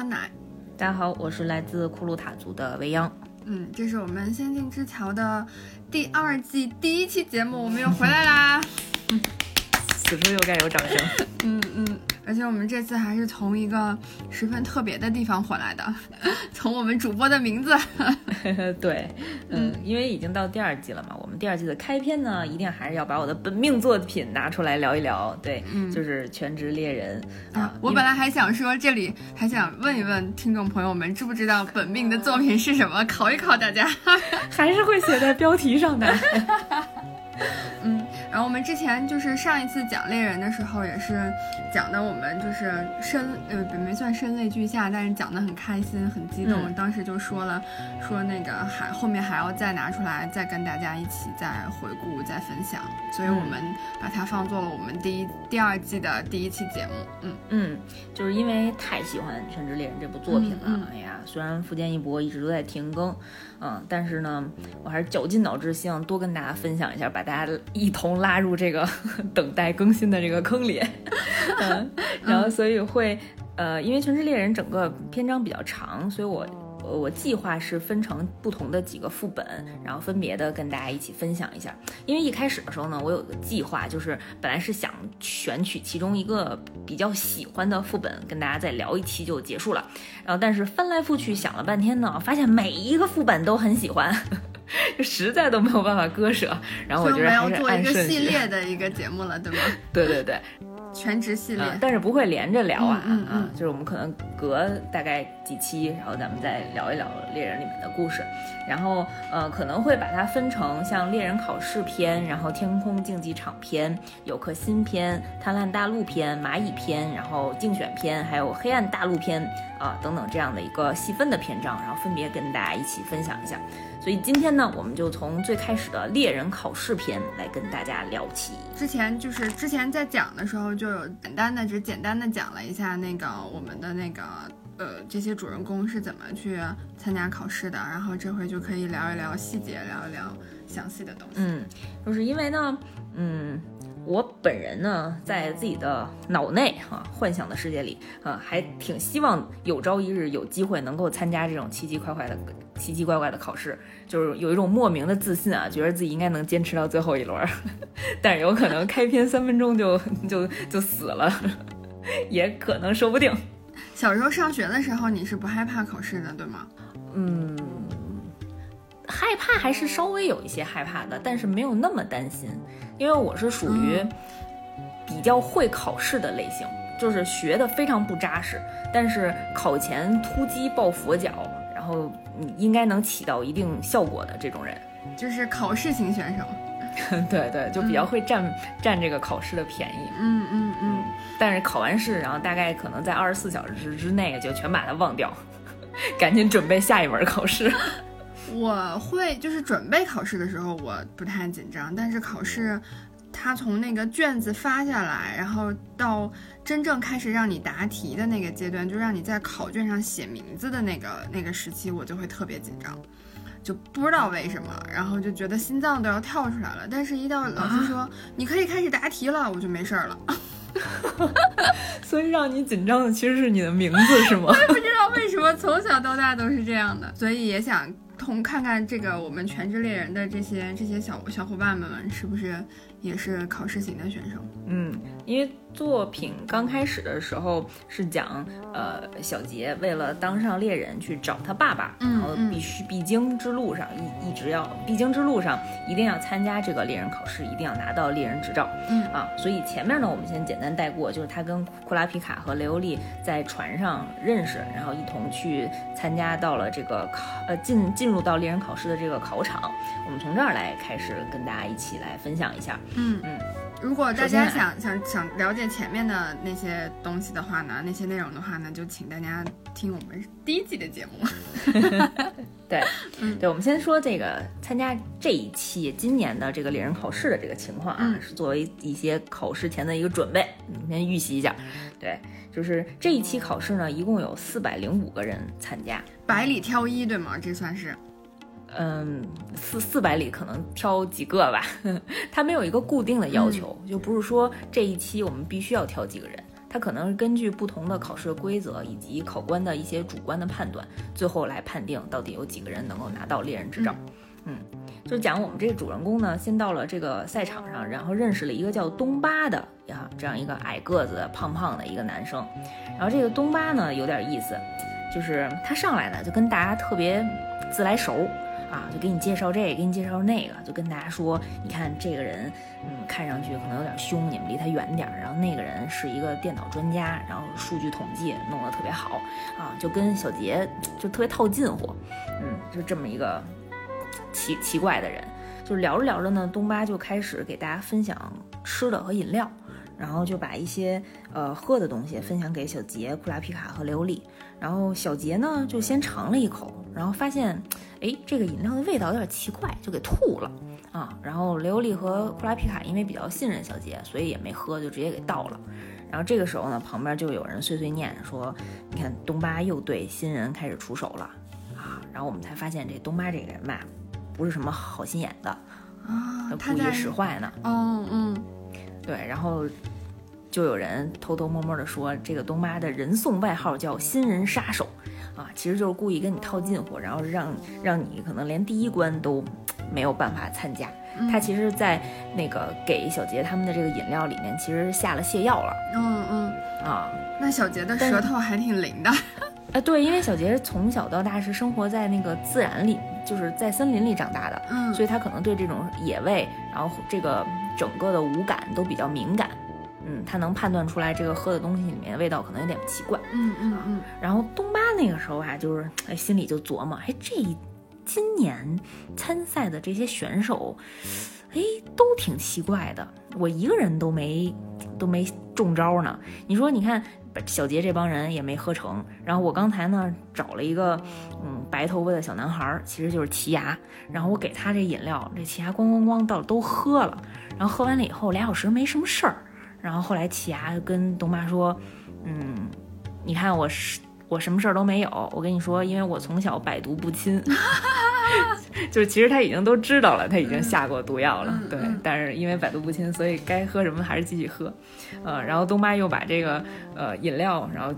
酸奶。大家好，我是来自库鲁塔族的未央。嗯，这是我们《仙境之桥》的第二季第一期节目，我们又回来啦。此处又该有掌声。嗯嗯，而且我们这次还是从一个十分特别的地方回来的，从我们主播的名字。对，嗯，因为已经到第二季了嘛，我们第二季的开篇呢，一定还是要把我的本命作品拿出来聊一聊。对，就是《全职猎人》啊。我本来还想说，这里还想问一问听众朋友们，知不知道本命的作品是什么？考一考大家，还是会写在标题上的。嗯，然后我们之前就是上一次讲猎人的时候，也是讲的我们就是声呃没算声泪俱下，但是讲的很开心很激动。当时就说了说那个还后面还要再拿出来再跟大家一起再回顾再分享，所以我们把它放做了我们第一第二季的第一期节目。嗯嗯，就是因为太喜欢《全职猎人》这部作品了。哎呀，虽然福建一博一直都在停更。嗯，但是呢，我还是绞尽脑汁，希望多跟大家分享一下，把大家一同拉入这个 等待更新的这个坑里。嗯，然后所以会，呃，因为《全职猎人》整个篇章比较长，所以我。我计划是分成不同的几个副本，然后分别的跟大家一起分享一下。因为一开始的时候呢，我有个计划，就是本来是想选取其中一个比较喜欢的副本，跟大家再聊一期就结束了。然后，但是翻来覆去想了半天呢，发现每一个副本都很喜欢，就实在都没有办法割舍。然后我觉得还是做一个系列 的一个节目了，对吗？对对对。全职系列，但是不会连着聊啊啊，就是我们可能隔大概几期，然后咱们再聊一聊猎人里面的故事，然后呃可能会把它分成像猎人考试篇，然后天空竞技场篇、有颗心篇、贪婪大陆篇、蚂蚁篇，然后竞选篇，还有黑暗大陆篇啊等等这样的一个细分的篇章，然后分别跟大家一起分享一下。所以今天呢，我们就从最开始的猎人考试篇来跟大家聊起。之前就是之前在讲的时候，就有简单的只简单的讲了一下那个我们的那个呃这些主人公是怎么去参加考试的。然后这回就可以聊一聊细节，聊一聊详细的东西。嗯，就是因为呢，嗯，我本人呢在自己的脑内哈幻想的世界里啊，还挺希望有朝一日有机会能够参加这种奇奇怪怪的。奇奇怪怪的考试，就是有一种莫名的自信啊，觉得自己应该能坚持到最后一轮，但是有可能开篇三分钟就就就死了，也可能说不定。小时候上学的时候，你是不害怕考试的，对吗？嗯，害怕还是稍微有一些害怕的，但是没有那么担心，因为我是属于比较会考试的类型，就是学的非常不扎实，但是考前突击抱佛脚。然后你应该能起到一定效果的这种人，就是考试型选手。对对，就比较会占占这个考试的便宜。嗯嗯嗯。但是考完试，然后大概可能在二十四小时之内就全把它忘掉，赶紧准备下一门考试。我会就是准备考试的时候我不太紧张，但是考试。它从那个卷子发下来，然后到真正开始让你答题的那个阶段，就让你在考卷上写名字的那个那个时期，我就会特别紧张，就不知道为什么，然后就觉得心脏都要跳出来了。但是，一到老师说你可以开始答题了，我就没事儿了。所以让你紧张的其实是你的名字，是吗？我也不知道为什么从小到大都是这样的，所以也想同看看这个我们全职猎人的这些这些小小伙伴们们是不是。也是考试型的选手，嗯，因为作品刚开始的时候是讲，呃，小杰为了当上猎人去找他爸爸，然后必须必经之路上一一直要必经之路上一定要参加这个猎人考试，一定要拿到猎人执照，嗯。啊，所以前面呢我们先简单带过，就是他跟库拉皮卡和雷欧利在船上认识，然后一同去参加到了这个考呃进进入到猎人考试的这个考场，我们从这儿来开始跟大家一起来分享一下。嗯。嗯，如果大家想想想了解前面的那些东西的话呢，那些内容的话呢，就请大家听我们第一季的节目。对，对，我们先说这个参加这一期今年的这个猎人考试的这个情况啊，是作为一些考试前的一个准备，先预习一下。对，就是这一期考试呢，一共有四百零五个人参加，百里挑一，对吗？这算是。嗯，四四百里可能挑几个吧，他没有一个固定的要求，就不是说这一期我们必须要挑几个人，它可能是根据不同的考试规则以及考官的一些主观的判断，最后来判定到底有几个人能够拿到猎人执照。嗯，就讲我们这个主人公呢，先到了这个赛场上，然后认识了一个叫东巴的呀，这样一个矮个子、胖胖的一个男生。然后这个东巴呢有点意思，就是他上来呢就跟大家特别自来熟啊，就给你介绍这个，给你介绍那个，就跟大家说，你看这个人，嗯，看上去可能有点凶，你们离他远点儿。然后那个人是一个电脑专家，然后数据统计弄得特别好啊，就跟小杰就特别套近乎，嗯，就这么一个。奇奇怪的人，就聊着聊着呢，东巴就开始给大家分享吃的和饮料，然后就把一些呃喝的东西分享给小杰、库拉皮卡和雷欧利。然后小杰呢就先尝了一口，然后发现，哎，这个饮料的味道有点奇怪，就给吐了啊。然后雷欧利和库拉皮卡因为比较信任小杰，所以也没喝，就直接给倒了。然后这个时候呢，旁边就有人碎碎念说：“你看东巴又对新人开始出手了啊。”然后我们才发现这东巴这个人吧。不是什么好心眼的啊，故意使坏呢。嗯嗯，对，然后就有人偷偷摸摸的说，这个东妈的人送外号叫“新人杀手”，啊，其实就是故意跟你套近乎，然后让让你可能连第一关都没有办法参加。他其实，在那个给小杰他们的这个饮料里面，其实下了泻药了。嗯嗯啊，那小杰的舌头还挺灵的。啊，对，因为小杰从小到大是生活在那个自然里。就是在森林里长大的，嗯，所以他可能对这种野味，然后这个整个的五感都比较敏感，嗯，他能判断出来这个喝的东西里面味道可能有点奇怪，嗯嗯嗯。然后东巴那个时候啊，就是哎心里就琢磨，哎这今年参赛的这些选手，哎都挺奇怪的，我一个人都没都没中招呢。你说你看。小杰这帮人也没喝成，然后我刚才呢找了一个嗯白头发的小男孩，其实就是奇牙，然后我给他这饮料，这奇牙咣咣咣到都喝了，然后喝完了以后俩小时没什么事儿，然后后来奇牙跟东妈说，嗯，你看我是。我什么事儿都没有，我跟你说，因为我从小百毒不侵，就是其实他已经都知道了，他已经下过毒药了，对，但是因为百毒不侵，所以该喝什么还是继续喝，呃，然后东妈又把这个呃饮料，然后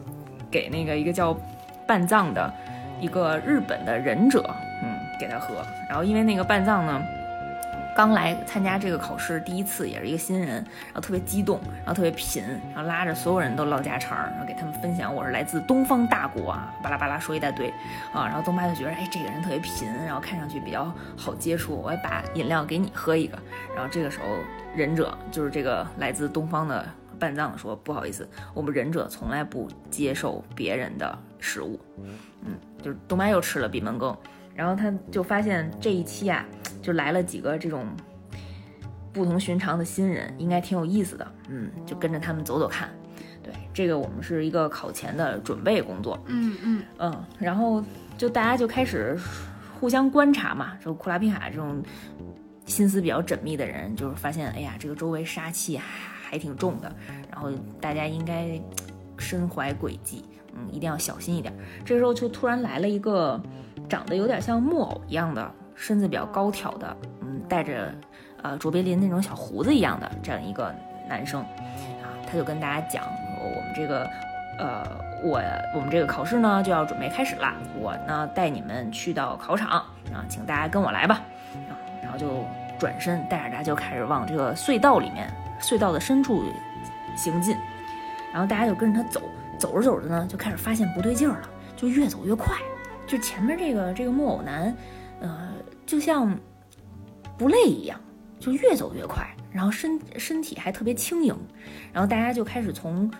给那个一个叫半藏的一个日本的忍者，嗯，给他喝，然后因为那个半藏呢。刚来参加这个考试，第一次也是一个新人，然后特别激动，然后特别贫，然后拉着所有人都唠家常，然后给他们分享我是来自东方大国啊，巴拉巴拉说一大堆啊，然后东巴就觉得哎这个人特别贫，然后看上去比较好接触，我把饮料给你喝一个，然后这个时候忍者就是这个来自东方的半藏说不好意思，我们忍者从来不接受别人的食物，嗯，就是东巴又吃了闭门羹，然后他就发现这一期啊。就来了几个这种不同寻常的新人，应该挺有意思的。嗯，就跟着他们走走看。对，这个我们是一个考前的准备工作。嗯嗯嗯，然后就大家就开始互相观察嘛。就库拉皮卡这种心思比较缜密的人，就是发现，哎呀，这个周围杀气还还挺重的。然后大家应该身怀诡计，嗯，一定要小心一点。这时候就突然来了一个长得有点像木偶一样的。身子比较高挑的，嗯，带着呃卓别林那种小胡子一样的这样一个男生，啊，他就跟大家讲，我们这个，呃，我我们这个考试呢就要准备开始了，我呢带你们去到考场，啊，请大家跟我来吧，啊，然后就转身带着大家就开始往这个隧道里面，隧道的深处行进，然后大家就跟着他走，走着走着呢就开始发现不对劲儿了，就越走越快，就前面这个这个木偶男，呃。就像不累一样，就越走越快，然后身身体还特别轻盈，然后大家就开始从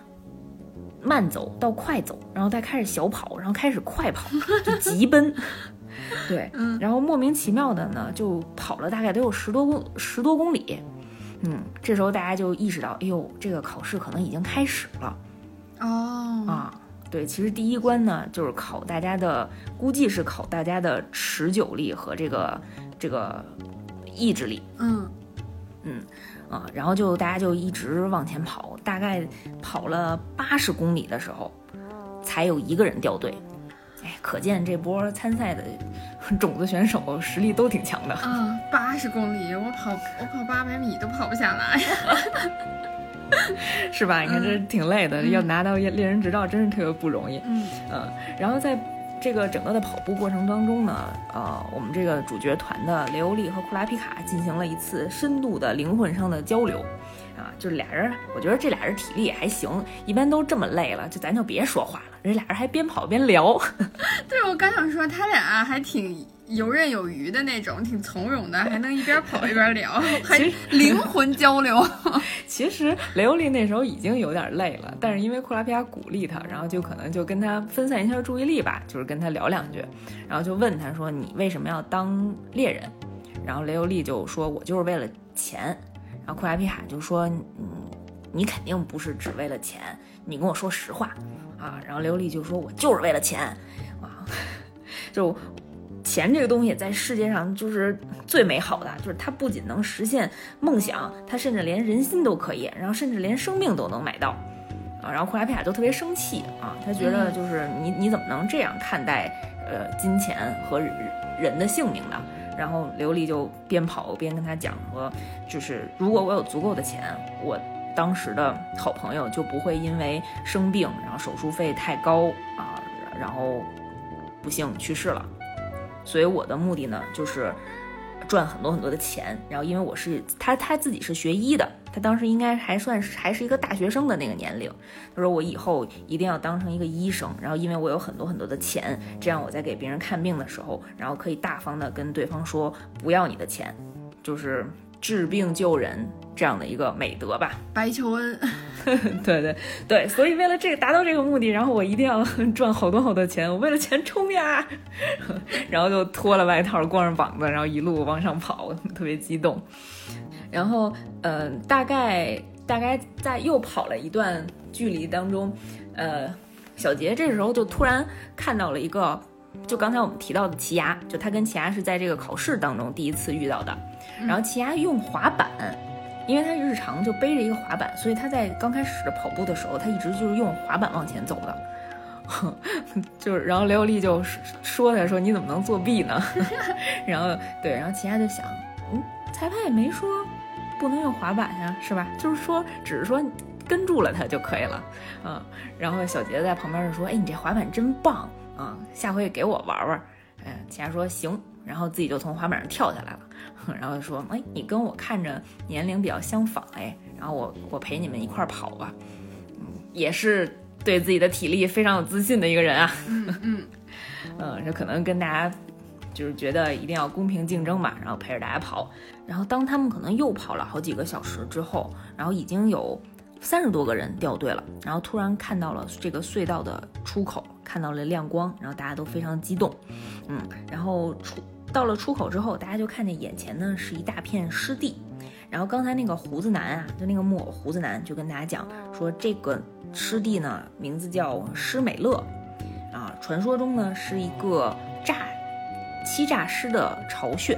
慢走到快走，然后再开始小跑，然后开始快跑，就急奔，对，然后莫名其妙的呢，就跑了大概得有十多公十多公里，嗯，这时候大家就意识到，哎呦，这个考试可能已经开始了，哦，啊。对，其实第一关呢，就是考大家的，估计是考大家的持久力和这个这个意志力。嗯嗯啊，然后就大家就一直往前跑，大概跑了八十公里的时候，才有一个人掉队。哎，可见这波参赛的 种子选手实力都挺强的。嗯，八十公里，我跑我跑八百米都跑不下来。是吧？你看这挺累的，要拿到猎人执照真是特别不容易。嗯嗯，然后在这个整个的跑步过程当中呢，呃，我们这个主角团的雷欧利和库拉皮卡进行了一次深度的灵魂上的交流。啊，就是俩人，我觉得这俩人体力也还行，一般都这么累了，就咱就别说话了。人俩人还边跑边聊。对，我刚想说他俩还挺游刃有余的那种，挺从容的，还能一边跑一边聊，还灵魂交流。其实雷欧利那时候已经有点累了，但是因为库拉皮卡鼓励他，然后就可能就跟他分散一下注意力吧，就是跟他聊两句，然后就问他说：“你为什么要当猎人？”然后雷欧利就说：“我就是为了钱。”然后库拉皮卡就说：“嗯，你肯定不是只为了钱，你跟我说实话啊。”然后雷欧利就说：“我就是为了钱啊，就钱这个东西在世界上就是最美好的，就是它不仅能实现梦想，它甚至连人心都可以，然后甚至连生命都能买到啊。”然后库拉皮卡就特别生气啊，他觉得就是你你怎么能这样看待呃金钱和人的性命呢？然后琉璃就边跑边跟他讲说，就是如果我有足够的钱，我当时的好朋友就不会因为生病，然后手术费太高啊，然后不幸去世了。所以我的目的呢，就是赚很多很多的钱。然后因为我是他他自己是学医的。他当时应该还算是还是一个大学生的那个年龄。他说：“我以后一定要当成一个医生，然后因为我有很多很多的钱，这样我在给别人看病的时候，然后可以大方的跟对方说不要你的钱，就是治病救人这样的一个美德吧。”白求恩，对对对，所以为了这个达到这个目的，然后我一定要 赚好多好多钱，我为了钱冲呀！然后就脱了外套，光着膀子，然后一路往上跑，特别激动。然后，嗯，大概大概在又跑了一段距离当中，呃，小杰这时候就突然看到了一个，就刚才我们提到的奇牙，就他跟奇牙是在这个考试当中第一次遇到的。然后奇亚用滑板，因为他日常就背着一个滑板，所以他在刚开始跑步的时候，他一直就是用滑板往前走的。就是，然后雷欧利就说他说你怎么能作弊呢？然后对，然后奇亚就想，嗯，裁判也没说。不能用滑板呀，是吧？就是说，只是说跟住了他就可以了，嗯。然后小杰在旁边就说：“哎，你这滑板真棒啊，下回给我玩玩。”嗯，其他说行，然后自己就从滑板上跳下来了，然后说：“哎，你跟我看着年龄比较相仿，哎，然后我我陪你们一块跑吧。”嗯，也是对自己的体力非常有自信的一个人啊。嗯嗯，嗯，这可能跟大家。就是觉得一定要公平竞争嘛，然后陪着大家跑。然后当他们可能又跑了好几个小时之后，然后已经有三十多个人掉队了。然后突然看到了这个隧道的出口，看到了亮光，然后大家都非常激动。嗯，然后出到了出口之后，大家就看见眼前呢是一大片湿地。然后刚才那个胡子男啊，就那个木偶胡子男就跟大家讲说，这个湿地呢名字叫施美乐，啊，传说中呢是一个诈。欺诈师的巢穴，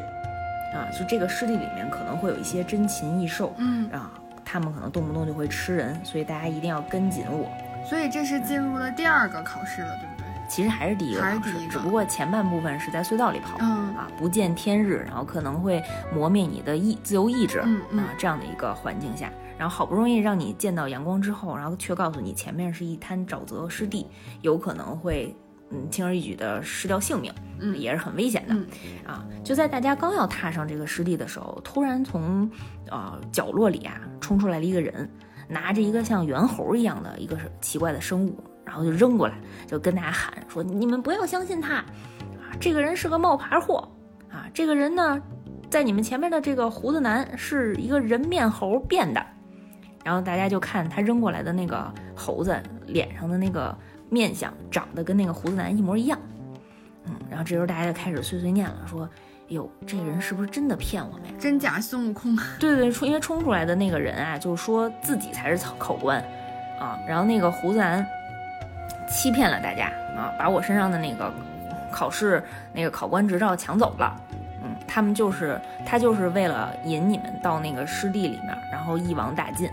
啊，就这个湿地里面可能会有一些珍禽异兽，嗯啊，他们可能动不动就会吃人，所以大家一定要跟紧我。所以这是进入了第二个考试了，对不对？其实还是第一个考试，只不过前半部分是在隧道里跑，嗯。啊，不见天日，然后可能会磨灭你的意自由意志，嗯嗯。啊，这样的一个环境下，然后好不容易让你见到阳光之后，然后却告诉你前面是一滩沼泽湿地，有可能会。嗯，轻而易举的失掉性命，嗯，也是很危险的，啊！就在大家刚要踏上这个湿地的时候，突然从呃角落里啊冲出来了一个人，拿着一个像猿猴一样的一个奇怪的生物，然后就扔过来，就跟大家喊说：“你们不要相信他，啊，这个人是个冒牌货，啊，这个人呢，在你们前面的这个胡子男是一个人面猴变的。”然后大家就看他扔过来的那个猴子脸上的那个。面相长得跟那个胡子男一模一样，嗯，然后这时候大家就开始碎碎念了，说：“哎呦，这个人是不是真的骗我们呀？真假孙悟空？” 对对冲因为冲出来的那个人啊，就说自己才是考官啊，然后那个胡子男欺骗了大家啊，把我身上的那个考试那个考官执照抢走了，嗯，他们就是他就是为了引你们到那个湿地里面，然后一网打尽，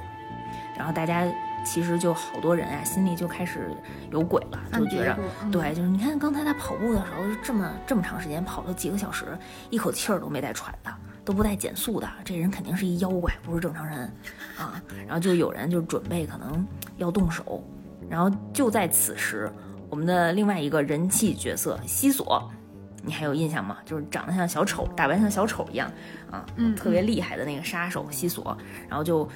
然后大家。其实就好多人啊，心里就开始有鬼了，就觉着，对，就是你看刚才他跑步的时候，就这么这么长时间跑了几个小时，一口气儿都没带喘的，都不带减速的，这人肯定是一妖怪，不是正常人啊。然后就有人就准备可能要动手，然后就在此时，我们的另外一个人气角色西索，你还有印象吗？就是长得像小丑，打扮像小丑一样啊，嗯特别厉害的那个杀手西索，然后就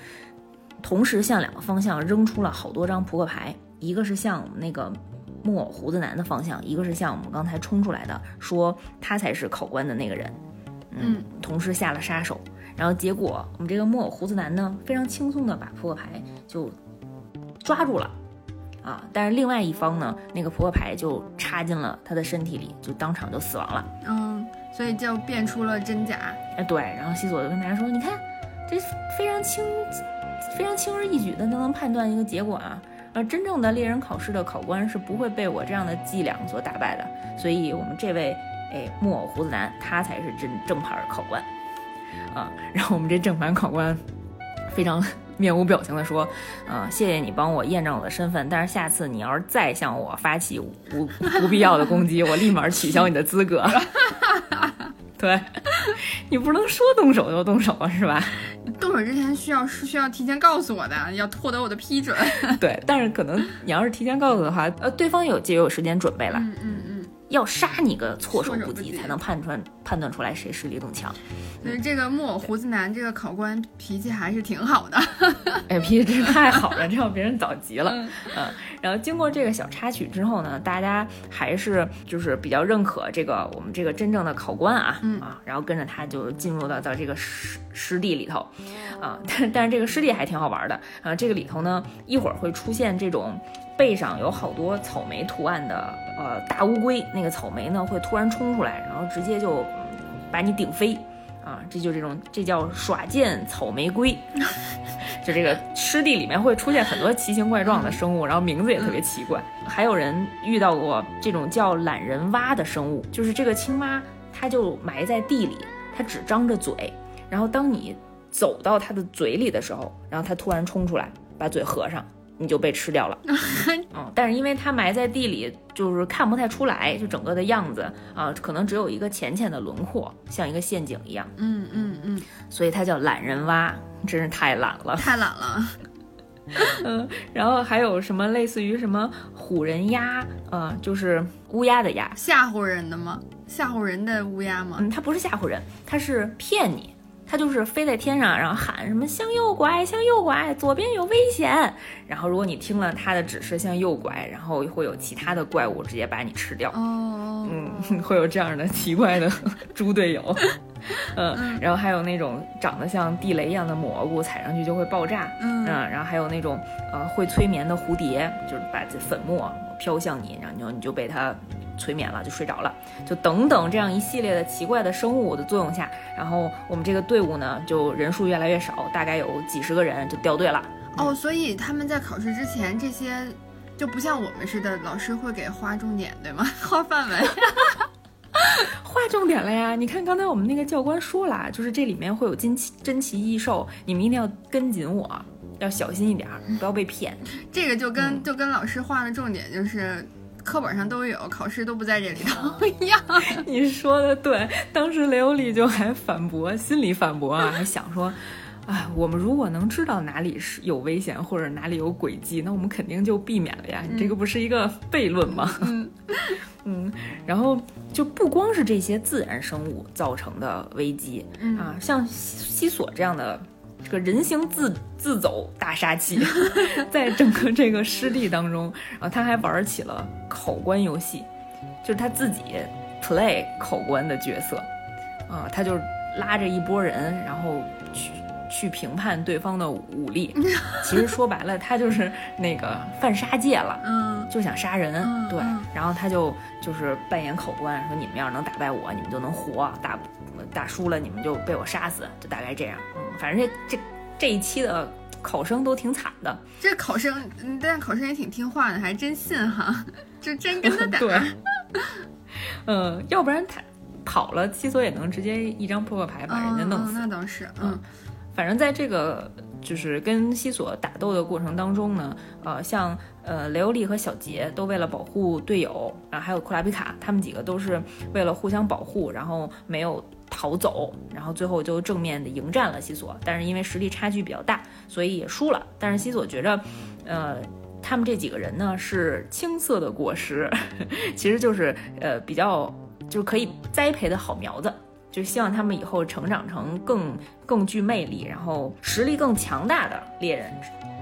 同时向两个方向扔出了好多张扑克牌，一个是向我们那个木偶胡子男的方向，一个是向我们刚才冲出来的，说他才是考官的那个人。嗯，同时下了杀手，然后结果我们这个木偶胡子男呢，非常轻松的把扑克牌就抓住了。啊！但是另外一方呢，那个扑克牌就插进了他的身体里，就当场就死亡了。嗯，所以就辨出了真假。哎，对，然后西索就跟大家说：“你看，这非常轻、非常轻而易举的就能判断一个结果啊！而真正的猎人考试的考官是不会被我这样的伎俩所打败的。所以，我们这位哎木偶胡子男，他才是真正牌考官啊！然后我们这正牌考官非常面无表情的说：“啊、谢谢你帮我验证我的身份，但是下次你要是再向我发起无不必要的攻击，我立马取消你的资格。”对，你不能说动手就动手啊，是吧？动手之前需要是需要提前告诉我的，要获得我的批准。对，但是可能你要是提前告诉的话，呃，对方有就有时间准备了，嗯嗯嗯。要杀你个措手不及，才能判断判断出来谁实力更强。所以这个木偶胡子男这个考官脾气还是挺好的。哎，脾气真是太好了，这让别人早急了。嗯嗯，然后经过这个小插曲之后呢，大家还是就是比较认可这个我们这个真正的考官啊、嗯啊，然后跟着他就进入到到这个湿湿地里头啊，但但是这个湿地还挺好玩的啊，这个里头呢一会儿会出现这种背上有好多草莓图案的呃大乌龟，那个草莓呢会突然冲出来，然后直接就把你顶飞。啊，这就这种，这叫耍剑草莓龟，就这个湿地里面会出现很多奇形怪状的生物，然后名字也特别奇怪。还有人遇到过这种叫懒人蛙的生物，就是这个青蛙，它就埋在地里，它只张着嘴，然后当你走到它的嘴里的时候，然后它突然冲出来，把嘴合上。你就被吃掉了，嗯，但是因为它埋在地里，就是看不太出来，就整个的样子啊，可能只有一个浅浅的轮廓，像一个陷阱一样，嗯嗯嗯，所以它叫懒人蛙，真是太懒了。太懒了。嗯，然后还有什么类似于什么虎人鸭，呃，就是乌鸦的鸦，吓唬人的吗？吓唬人的乌鸦吗？嗯，它不是吓唬人，它是骗你。它就是飞在天上，然后喊什么向右拐，向右拐，左边有危险。然后如果你听了它的指示向右拐，然后会有其他的怪物直接把你吃掉。哦，嗯，会有这样的奇怪的 猪队友。嗯，然后还有那种长得像地雷一样的蘑菇，踩上去就会爆炸。嗯，然后还有那种呃会催眠的蝴蝶，就是把这粉末飘向你，然后你就你就被它催眠了，就睡着了。就等等这样一系列的奇怪的生物的作用下，然后我们这个队伍呢就人数越来越少，大概有几十个人就掉队了。哦，所以他们在考试之前这些。就不像我们似的，老师会给划重点，对吗？划范围，划重点了呀！你看刚才我们那个教官说了，就是这里面会有珍奇珍奇异兽，你们一定要跟紧我，要小心一点，不要被骗。这个就跟、嗯就跟老师画的重点就是。课本上都有，考试都不在这里头 一样。你说的对，当时雷欧利就还反驳，心里反驳啊，还想说，哎，我们如果能知道哪里是有危险或者哪里有诡计，那我们肯定就避免了呀。你这个不是一个悖论吗？嗯 嗯，然后就不光是这些自然生物造成的危机、嗯、啊，像西索这样的这个人形自自走大杀器，在整个这个湿地当中，然后他还玩起了考官游戏，就是他自己 play 考官的角色，啊，他就拉着一波人，然后去。去评判对方的武力，其实说白了，他就是那个犯杀戒了，嗯，就想杀人，嗯、对，然后他就就是扮演考官，说你们要是能打败我，你们就能活，打打输了你们就被我杀死，就大概这样。嗯，反正这这这一期的考生都挺惨的，这考生，但考生也挺听话的，还真信哈，就真跟他打。对，嗯，要不然他跑了，西索也能直接一张扑克牌把人家弄死。哦、那倒是，嗯。反正在这个就是跟西索打斗的过程当中呢，呃，像呃雷欧利和小杰都为了保护队友，然后还有库拉皮卡，他们几个都是为了互相保护，然后没有逃走，然后最后就正面的迎战了西索，但是因为实力差距比较大，所以也输了。但是西索觉着，呃，他们这几个人呢是青涩的果实，其实就是呃比较就是可以栽培的好苗子，就希望他们以后成长成更更具魅力，然后实力更强大的猎人。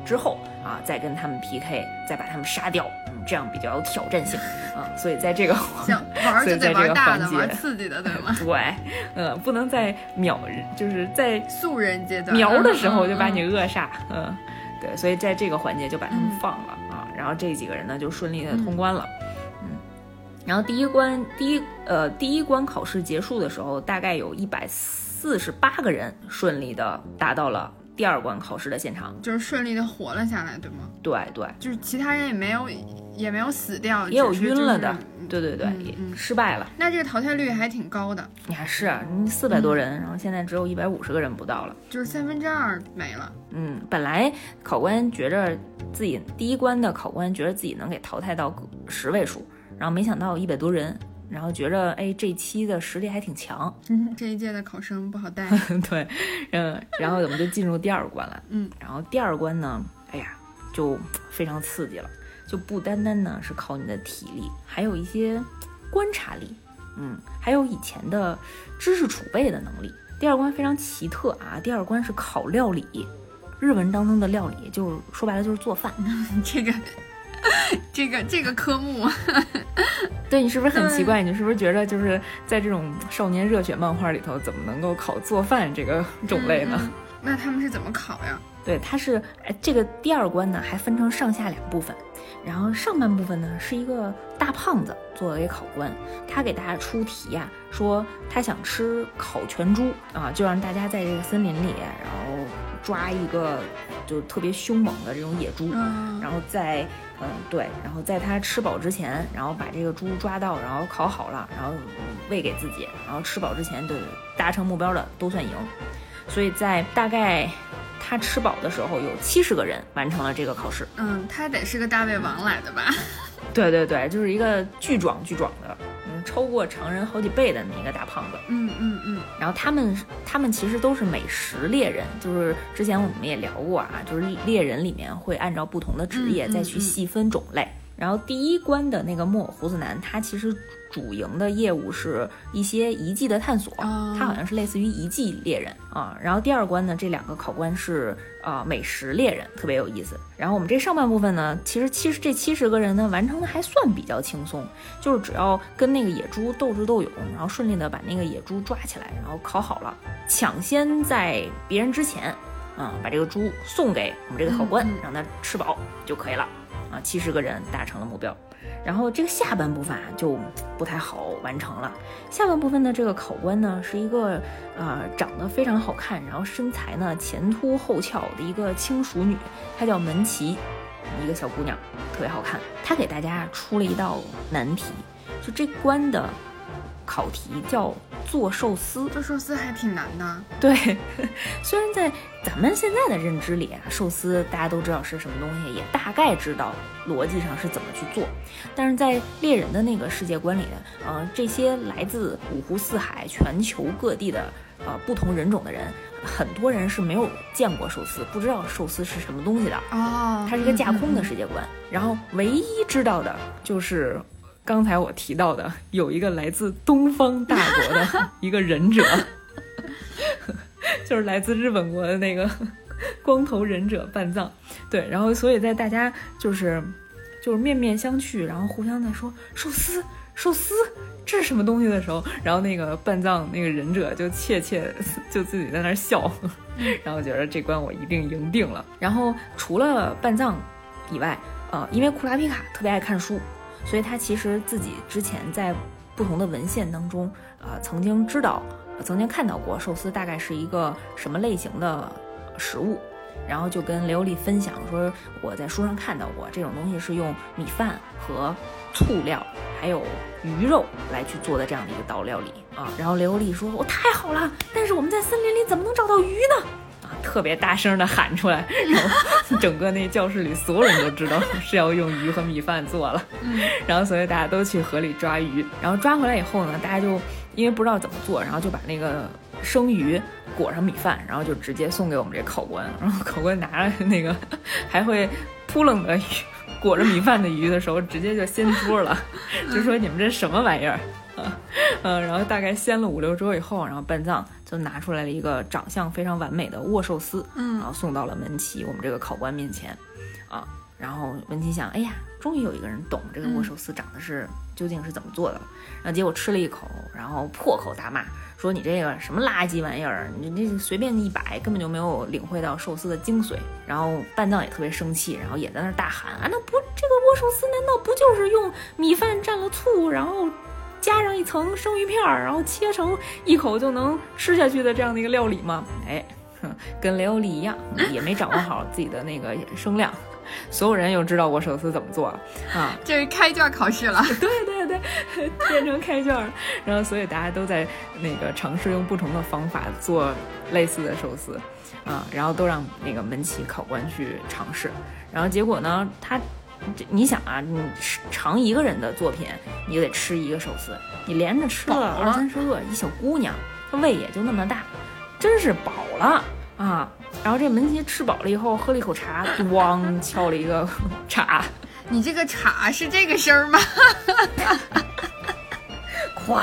之后啊，再跟他们 PK，再把他们杀掉，嗯，这样比较有挑战性啊。所以在这个 行玩就得玩大的，玩刺激的，对吗？对，嗯，不能在秒，就是在 素人阶段瞄的时候就把你扼杀，嗯，对。所以在这个环节就把他们放了啊，然后这几个人呢就顺利的通关了，嗯。然后第一关第一呃第一关考试结束的时候，大概有一百四十八个人顺利的达到了。第二关考试的现场就是顺利的活了下来，对吗？对对，就是其他人也没有也没有死掉，也有晕了的，对对对，失败了。那这个淘汰率还挺高的。你还是你四百多人，然后现在只有一百五十个人不到了，就是三分之二没了。嗯，本来考官觉着自己第一关的考官觉得自己能给淘汰到十位数，然后没想到一百多人。然后觉着，哎，这期的实力还挺强。嗯，这一届的考生不好带。对，嗯，然后我们就进入第二关了。嗯，然后第二关呢，哎呀，就非常刺激了，就不单单呢是考你的体力，还有一些观察力，嗯，还有以前的知识储备的能力。第二关非常奇特啊，第二关是考料理，日文当中的料理，就说白了就是做饭。这个。这个这个科目，对你是不是很奇怪？你是不是觉得就是在这种少年热血漫画里头，怎么能够考做饭这个种类呢？那他们是怎么考呀？对，它是哎，这个第二关呢还分成上下两部分，然后上半部分呢是一个大胖子作为考官，他给大家出题呀，说他想吃烤全猪啊，就让大家在这个森林里，然后抓一个就特别凶猛的这种野猪，然后在。嗯，对，然后在它吃饱之前，然后把这个猪抓到，然后烤好了，然后喂给自己，然后吃饱之前的达成目标的都算赢。所以在大概他吃饱的时候，有七十个人完成了这个考试。嗯，他得是个大胃王来的吧？对对对，就是一个巨壮巨壮的。超过常人好几倍的那个大胖子，嗯嗯嗯，然后他们他们其实都是美食猎人，就是之前我们也聊过啊，就是猎人里面会按照不同的职业再去细分种类。然后第一关的那个木偶胡子男，他其实。主营的业务是一些遗迹的探索，他好像是类似于遗迹猎人啊。然后第二关呢，这两个考官是啊美食猎人，特别有意思。然后我们这上半部分呢，其实七十这七十个人呢，完成的还算比较轻松，就是只要跟那个野猪斗智斗勇，然后顺利的把那个野猪抓起来，然后烤好了，抢先在别人之前，啊把这个猪送给我们这个考官，让他吃饱就可以了。啊，七十个人达成了目标。然后这个下半部分啊就不太好完成了。下半部分的这个考官呢是一个呃长得非常好看，然后身材呢前凸后翘的一个轻熟女，她叫门崎，一个小姑娘，特别好看。她给大家出了一道难题，就这关的。考题叫做寿司，做寿司还挺难的。对，虽然在咱们现在的认知里啊，寿司大家都知道是什么东西，也大概知道逻辑上是怎么去做，但是在猎人的那个世界观里呢，呃，这些来自五湖四海、全球各地的呃不同人种的人，很多人是没有见过寿司，不知道寿司是什么东西的。哦，它是一个架空的世界观，然后唯一知道的就是。刚才我提到的有一个来自东方大国的 一个忍者，就是来自日本国的那个 光头忍者半藏。对，然后所以在大家就是就是面面相觑，然后互相在说寿司寿司这是什么东西的时候，然后那个半藏那个忍者就怯怯就自己在那笑，然后觉得这关我一定赢定了。然后除了半藏以外，呃，因为库拉皮卡特别爱看书。所以他其实自己之前在不同的文献当中，呃，曾经知道，曾经看到过寿司大概是一个什么类型的食物，然后就跟雷欧利分享说，我在书上看到过这种东西是用米饭和醋料还有鱼肉来去做的这样的一个道料理啊。然后雷欧利说，我太好了，但是我们在森林里怎么能找到鱼呢？特别大声的喊出来，然后整个那教室里所有人都知道是要用鱼和米饭做了，然后所以大家都去河里抓鱼，然后抓回来以后呢，大家就因为不知道怎么做，然后就把那个生鱼裹上米饭，然后就直接送给我们这考官，然后考官拿着那个还会扑棱的鱼裹着米饭的鱼的时候，直接就掀桌了，就说你们这什么玩意儿？啊，嗯，然后大概掀了五六桌以后，然后半藏就拿出来了一个长相非常完美的握寿司，嗯，然后送到了文琪我们这个考官面前，啊，然后文琪想，哎呀，终于有一个人懂这个握寿司长得是究竟是怎么做的了，然后结果吃了一口，然后破口大骂，说你这个什么垃圾玩意儿，你这随便一摆，根本就没有领会到寿司的精髓。然后半藏也特别生气，然后也在那大喊，啊，那不这个握寿司难道不就是用米饭蘸了醋，然后？加上一层生鱼片儿，然后切成一口就能吃下去的这样的一个料理吗？哎，跟雷欧利一样，也没掌握好自己的那个声量。所有人又知道我寿司怎么做了啊！这是开卷考试了，对对对，变成开卷了。然后所以大家都在那个尝试用不同的方法做类似的寿司啊，然后都让那个门旗考官去尝试。然后结果呢，他。这你想啊，你吃尝一个人的作品，你就得吃一个寿司。你连着吃了二三十个，一小姑娘，她胃也就那么大，真是饱了啊！然后这门吉吃饱了以后，喝了一口茶，咣敲了一个 茶。你这个茶是这个声吗？咵！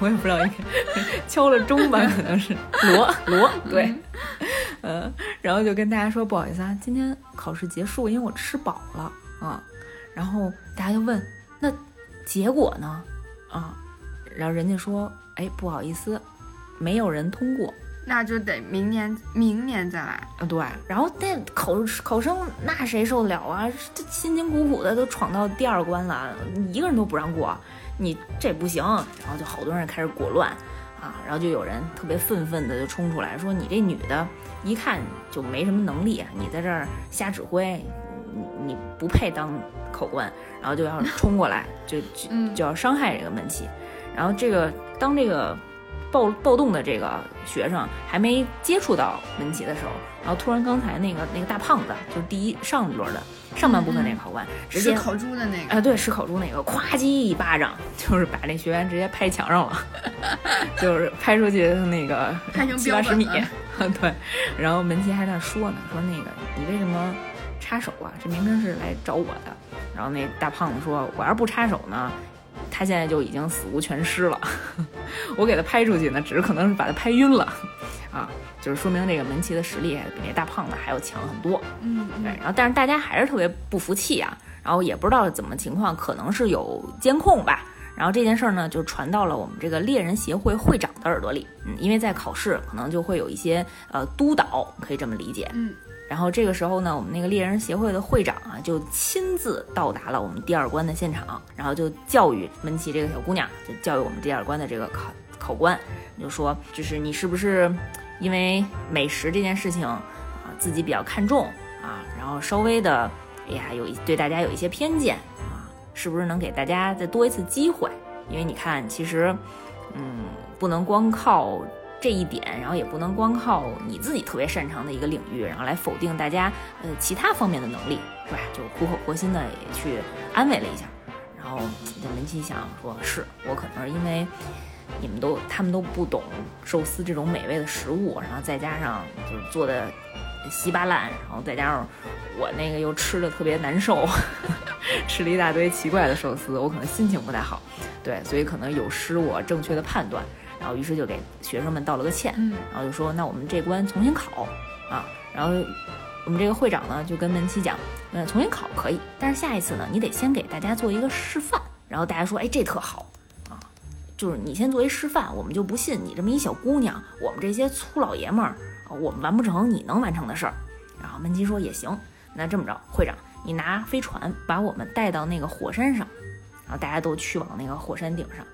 我也不知道，应该 敲了钟吧，可能是锣锣，对。嗯，然后就跟大家说不好意思啊，今天考试结束，因为我吃饱了啊。然后大家就问，那结果呢？啊，然后人家说，哎，不好意思，没有人通过，那就得明年明年再来啊。对，然后那考考生那谁受得了啊？这辛辛苦苦的都闯到第二关了，一个人都不让过，你这不行。然后就好多人开始裹乱。啊，然后就有人特别愤愤的就冲出来说：“你这女的，一看就没什么能力，你在这儿瞎指挥，你你不配当口官。”然后就要 冲过来，就就就要伤害这个门旗。然后这个当这个暴暴动的这个学生还没接触到门旗的时候，然后突然刚才那个那个大胖子，就是第一上一轮的。上半部分那个考官直接烤猪的那个啊，对，吃烤猪那个，咵叽一巴掌，就是把那学员直接拍墙上了，就是拍出去那个七八十米，对。然后门旗还在说呢，说那个你为什么插手啊？这明明是来找我的。然后那大胖子说，我要是不插手呢，他现在就已经死无全尸了。我给他拍出去呢，只是可能是把他拍晕了。啊，就是说明这个门旗的实力比那大胖子还要强很多。嗯，对。然后，但是大家还是特别不服气啊。然后也不知道怎么情况，可能是有监控吧。然后这件事儿呢，就传到了我们这个猎人协会会长的耳朵里。嗯，因为在考试，可能就会有一些呃督导，可以这么理解。嗯。然后这个时候呢，我们那个猎人协会的会长啊，就亲自到达了我们第二关的现场，然后就教育门旗这个小姑娘，就教育我们第二关的这个考考官，就说，就是你是不是？因为美食这件事情啊，自己比较看重啊，然后稍微的，哎呀，有一对大家有一些偏见啊，是不是能给大家再多一次机会？因为你看，其实，嗯，不能光靠这一点，然后也不能光靠你自己特别擅长的一个领域，然后来否定大家呃其他方面的能力，是吧？就苦口婆心的也去安慰了一下，然后这门奇想说，是我可能是因为。你们都，他们都不懂寿司这种美味的食物，然后再加上就是做的稀巴烂，然后再加上我那个又吃的特别难受，吃了一大堆奇怪的寿司，我可能心情不太好，对，所以可能有失我正确的判断，然后于是就给学生们道了个歉，然后就说那我们这关重新考啊，然后我们这个会长呢就跟门奇讲，嗯，重新考可以，但是下一次呢你得先给大家做一个示范，然后大家说，哎，这特好。就是你先作为示范，我们就不信你这么一小姑娘，我们这些粗老爷们儿，我们完不成你能完成的事儿。然后门奇说也行，那这么着，会长，你拿飞船把我们带到那个火山上，然后大家都去往那个火山顶上。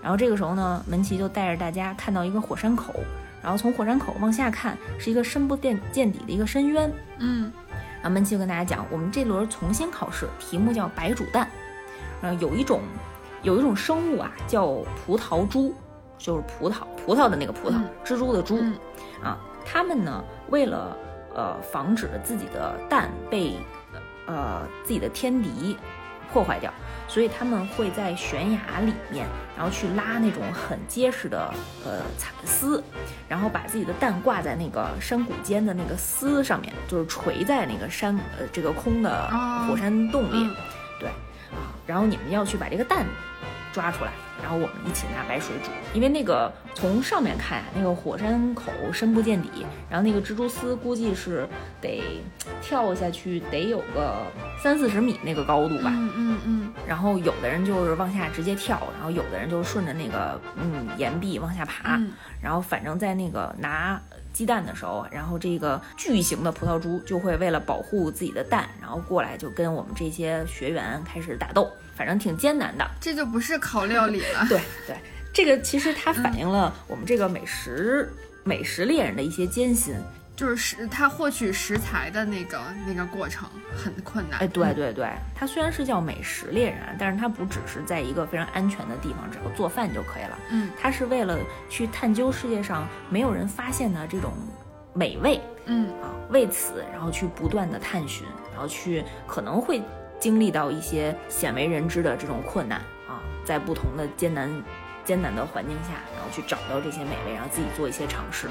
然后这个时候呢，门奇就带着大家看到一个火山口，然后从火山口往下看是一个深不见见底的一个深渊。嗯，然后门奇就跟大家讲，我们这轮重新考试，题目叫白煮蛋，然后有一种。有一种生物啊，叫葡萄蛛，就是葡萄葡萄的那个葡萄，蜘蛛的蛛，啊，它们呢，为了呃防止自己的蛋被呃自己的天敌破坏掉，所以它们会在悬崖里面，然后去拉那种很结实的呃丝，然后把自己的蛋挂在那个山谷间的那个丝上面，就是垂在那个山呃这个空的火山洞里，对然后你们要去把这个蛋抓出来。然后我们一起拿白水煮，因为那个从上面看，那个火山口深不见底，然后那个蜘蛛丝估计是得跳下去，得有个三四十米那个高度吧。嗯嗯嗯。然后有的人就是往下直接跳，然后有的人就顺着那个嗯岩壁往下爬。然后反正在那个拿鸡蛋的时候，然后这个巨型的葡萄猪就会为了保护自己的蛋，然后过来就跟我们这些学员开始打斗。反正挺艰难的，这就不是烤料理了。对对，这个其实它反映了我们这个美食美食猎人的一些艰辛，就是食他获取食材的那个那个过程很困难。哎，对对对，它虽然是叫美食猎人，但是它不只是在一个非常安全的地方只要做饭就可以了。嗯，它是为了去探究世界上没有人发现的这种美味。嗯啊，为此然后去不断的探寻，然后去可能会。经历到一些鲜为人知的这种困难啊，在不同的艰难、艰难的环境下，然后去找到这些美味，然后自己做一些尝试，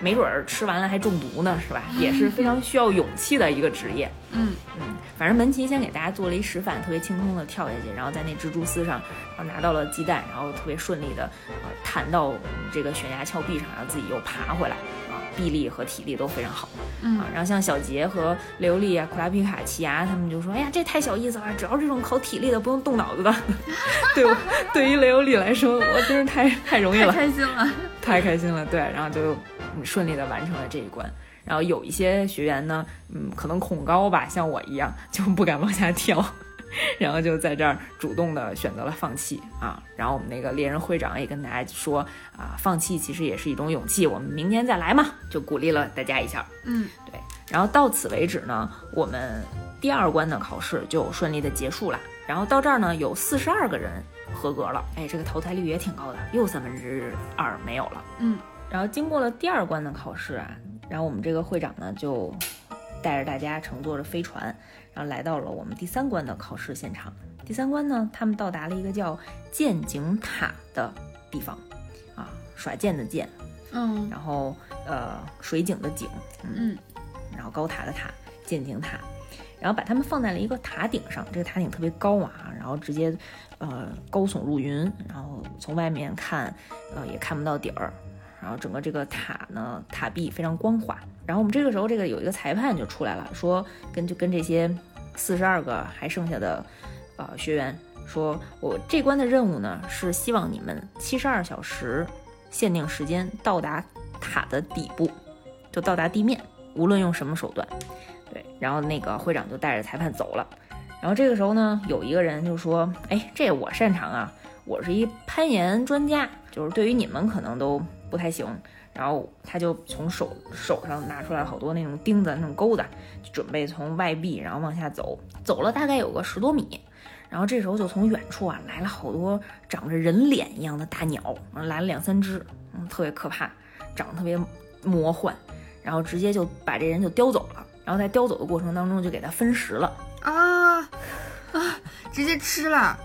没准儿吃完了还中毒呢，是吧？也是非常需要勇气的一个职业。嗯嗯，反正门奇先给大家做了一示范，特别轻松的跳下去，然后在那蜘蛛丝上，然后拿到了鸡蛋，然后特别顺利的呃弹到这个悬崖峭壁上，然后自己又爬回来啊。臂力和体力都非常好，嗯啊，然后像小杰和刘丽啊、库拉皮卡、奇亚他们就说：“哎呀，这太小意思了，只要这种考体力的，不用动脑子的。”对，对于雷欧里来说，我真是太太容易了，太开心了，太开心了。对，然后就顺利的完成了这一关。然后有一些学员呢，嗯，可能恐高吧，像我一样，就不敢往下跳。然后就在这儿主动的选择了放弃啊，然后我们那个猎人会长也跟大家说啊，放弃其实也是一种勇气，我们明年再来嘛，就鼓励了大家一下。嗯，对。然后到此为止呢，我们第二关的考试就顺利的结束了。然后到这儿呢，有四十二个人合格了，哎，这个淘汰率也挺高的，又三分之二没有了。嗯，然后经过了第二关的考试啊，然后我们这个会长呢就带着大家乘坐着飞船。然后来到了我们第三关的考试现场。第三关呢，他们到达了一个叫剑井塔的地方，啊，耍剑的剑，嗯，然后呃，水井的井，嗯，然后高塔的塔，剑井塔，然后把他们放在了一个塔顶上。这个塔顶特别高啊，然后直接呃高耸入云，然后从外面看，呃也看不到底儿。然后整个这个塔呢，塔壁非常光滑。然后我们这个时候，这个有一个裁判就出来了，说跟就跟这些四十二个还剩下的呃学员说，我这关的任务呢是希望你们七十二小时限定时间到达塔的底部，就到达地面，无论用什么手段。对，然后那个会长就带着裁判走了。然后这个时候呢，有一个人就说，哎，这我擅长啊，我是一攀岩专家，就是对于你们可能都。不太行，然后他就从手手上拿出来好多那种钉子、那种钩子，准备从外壁然后往下走，走了大概有个十多米，然后这时候就从远处啊来了好多长着人脸一样的大鸟，来了两三只，嗯，特别可怕，长得特别魔幻，然后直接就把这人就叼走了，然后在叼走的过程当中就给他分食了。啊啊，直接吃了，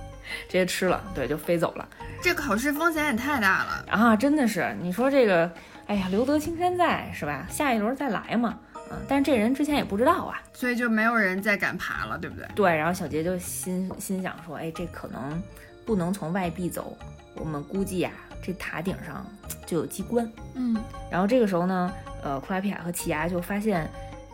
直接吃了，对，就飞走了。这考试风险也太大了啊！真的是，你说这个，哎呀，留得青山在，是吧？下一轮再来嘛。嗯，但是这人之前也不知道啊，所以就没有人再敢爬了，对不对？对。然后小杰就心心想说，哎，这可能不能从外壁走，我们估计呀，这塔顶上就有机关。嗯。然后这个时候呢，呃，库拉皮卡和奇亚就发现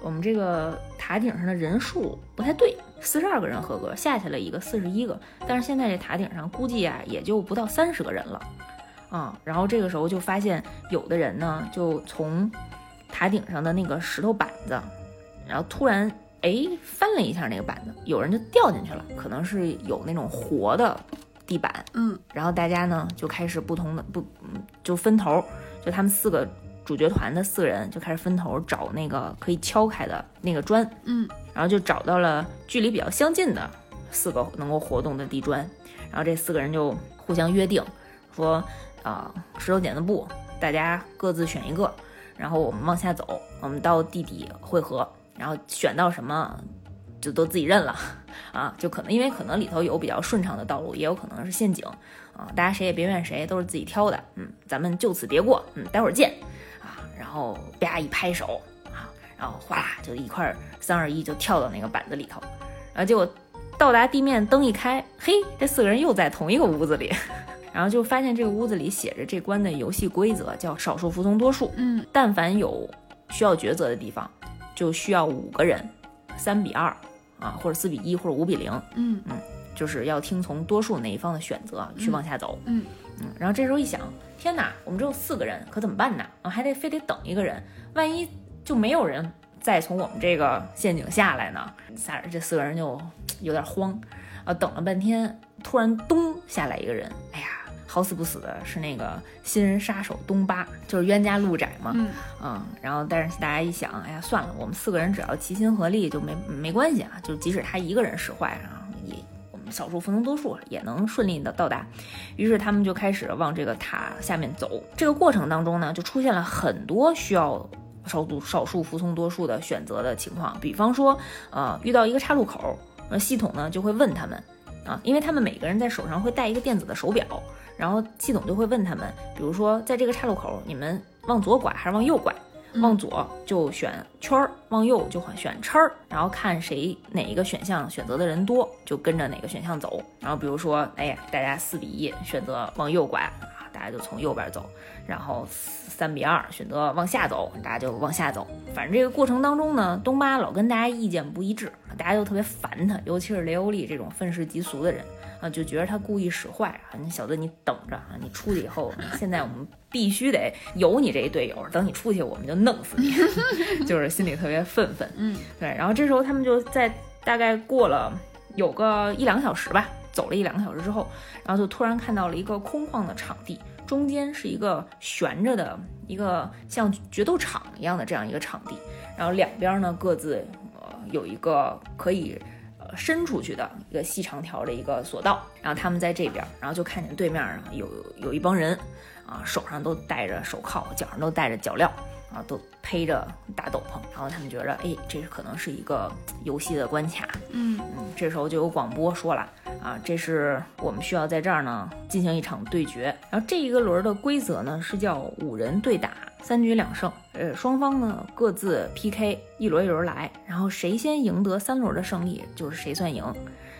我们这个塔顶上的人数不太对。四十二个人合格，下去了一个四十一个，但是现在这塔顶上估计啊也就不到三十个人了，啊，然后这个时候就发现有的人呢就从塔顶上的那个石头板子，然后突然哎翻了一下那个板子，有人就掉进去了，可能是有那种活的地板，嗯，然后大家呢就开始不同的不就分头，就他们四个主角团的四个人就开始分头找那个可以敲开的那个砖，嗯。然后就找到了距离比较相近的四个能够活动的地砖，然后这四个人就互相约定，说啊石头剪子布，大家各自选一个，然后我们往下走，我们到地底汇合，然后选到什么就都自己认了。啊，就可能因为可能里头有比较顺畅的道路，也有可能是陷阱啊，大家谁也别怨谁，都是自己挑的，嗯，咱们就此别过，嗯，待会儿见。啊，然后啪一拍手啊，然后哗啦就一块三二一就跳到那个板子里头，然后结果到达地面，灯一开，嘿，这四个人又在同一个屋子里。然后就发现这个屋子里写着这关的游戏规则，叫少数服从多数。嗯，但凡有需要抉择的地方，就需要五个人，三比二啊，或者四比一，或者五比零。嗯嗯，就是要听从多数那一方的选择去往下走。嗯嗯，然后这时候一想，天哪，我们只有四个人，可怎么办呢？啊，还得非得等一个人，万一就没有人再从我们这个陷阱下来呢？仨人这四个人就有点慌啊，等了半天，突然咚下来一个人，哎呀！好死不死的是那个新人杀手东巴，就是冤家路窄嘛，嗯嗯，然后但是大家一想，哎呀，算了，我们四个人只要齐心合力就没没关系啊，就即使他一个人使坏啊，少数服从多数也能顺利的到达。于是他们就开始往这个塔下面走。这个过程当中呢，就出现了很多需要少数少数服从多数的选择的情况，比方说，呃，遇到一个岔路口，那，系统呢就会问他们啊，因为他们每个人在手上会带一个电子的手表。然后系统就会问他们，比如说在这个岔路口，你们往左拐还是往右拐？往左就选圈儿，往右就选叉儿。然后看谁哪一个选项选择的人多，就跟着哪个选项走。然后比如说，哎呀，大家四比一选择往右拐啊，大家就从右边走。然后三比二选择往下走，大家就往下走。反正这个过程当中呢，东巴老跟大家意见不一致，大家就特别烦他，尤其是雷欧利这种愤世嫉俗的人。啊，就觉得他故意使坏啊！你小子，你等着啊！你出去以后，现在我们必须得有你这一队友。等你出去，我们就弄死你，就是心里特别愤愤。嗯，对。然后这时候他们就在大概过了有个一两个小时吧，走了一两个小时之后，然后就突然看到了一个空旷的场地，中间是一个悬着的一个像决斗场一样的这样一个场地，然后两边呢各自呃有一个可以。伸出去的一个细长条的一个索道，然后他们在这边，然后就看见对面啊有有一帮人，啊手上都戴着手铐，脚上都戴着脚镣，啊都披着大斗篷，然后他们觉着，哎，这可能是一个游戏的关卡，嗯嗯，这时候就有广播说了，啊，这是我们需要在这儿呢进行一场对决，然后这一个轮的规则呢是叫五人对打。三局两胜，呃，双方呢各自 PK，一轮一轮来，然后谁先赢得三轮的胜利，就是谁算赢。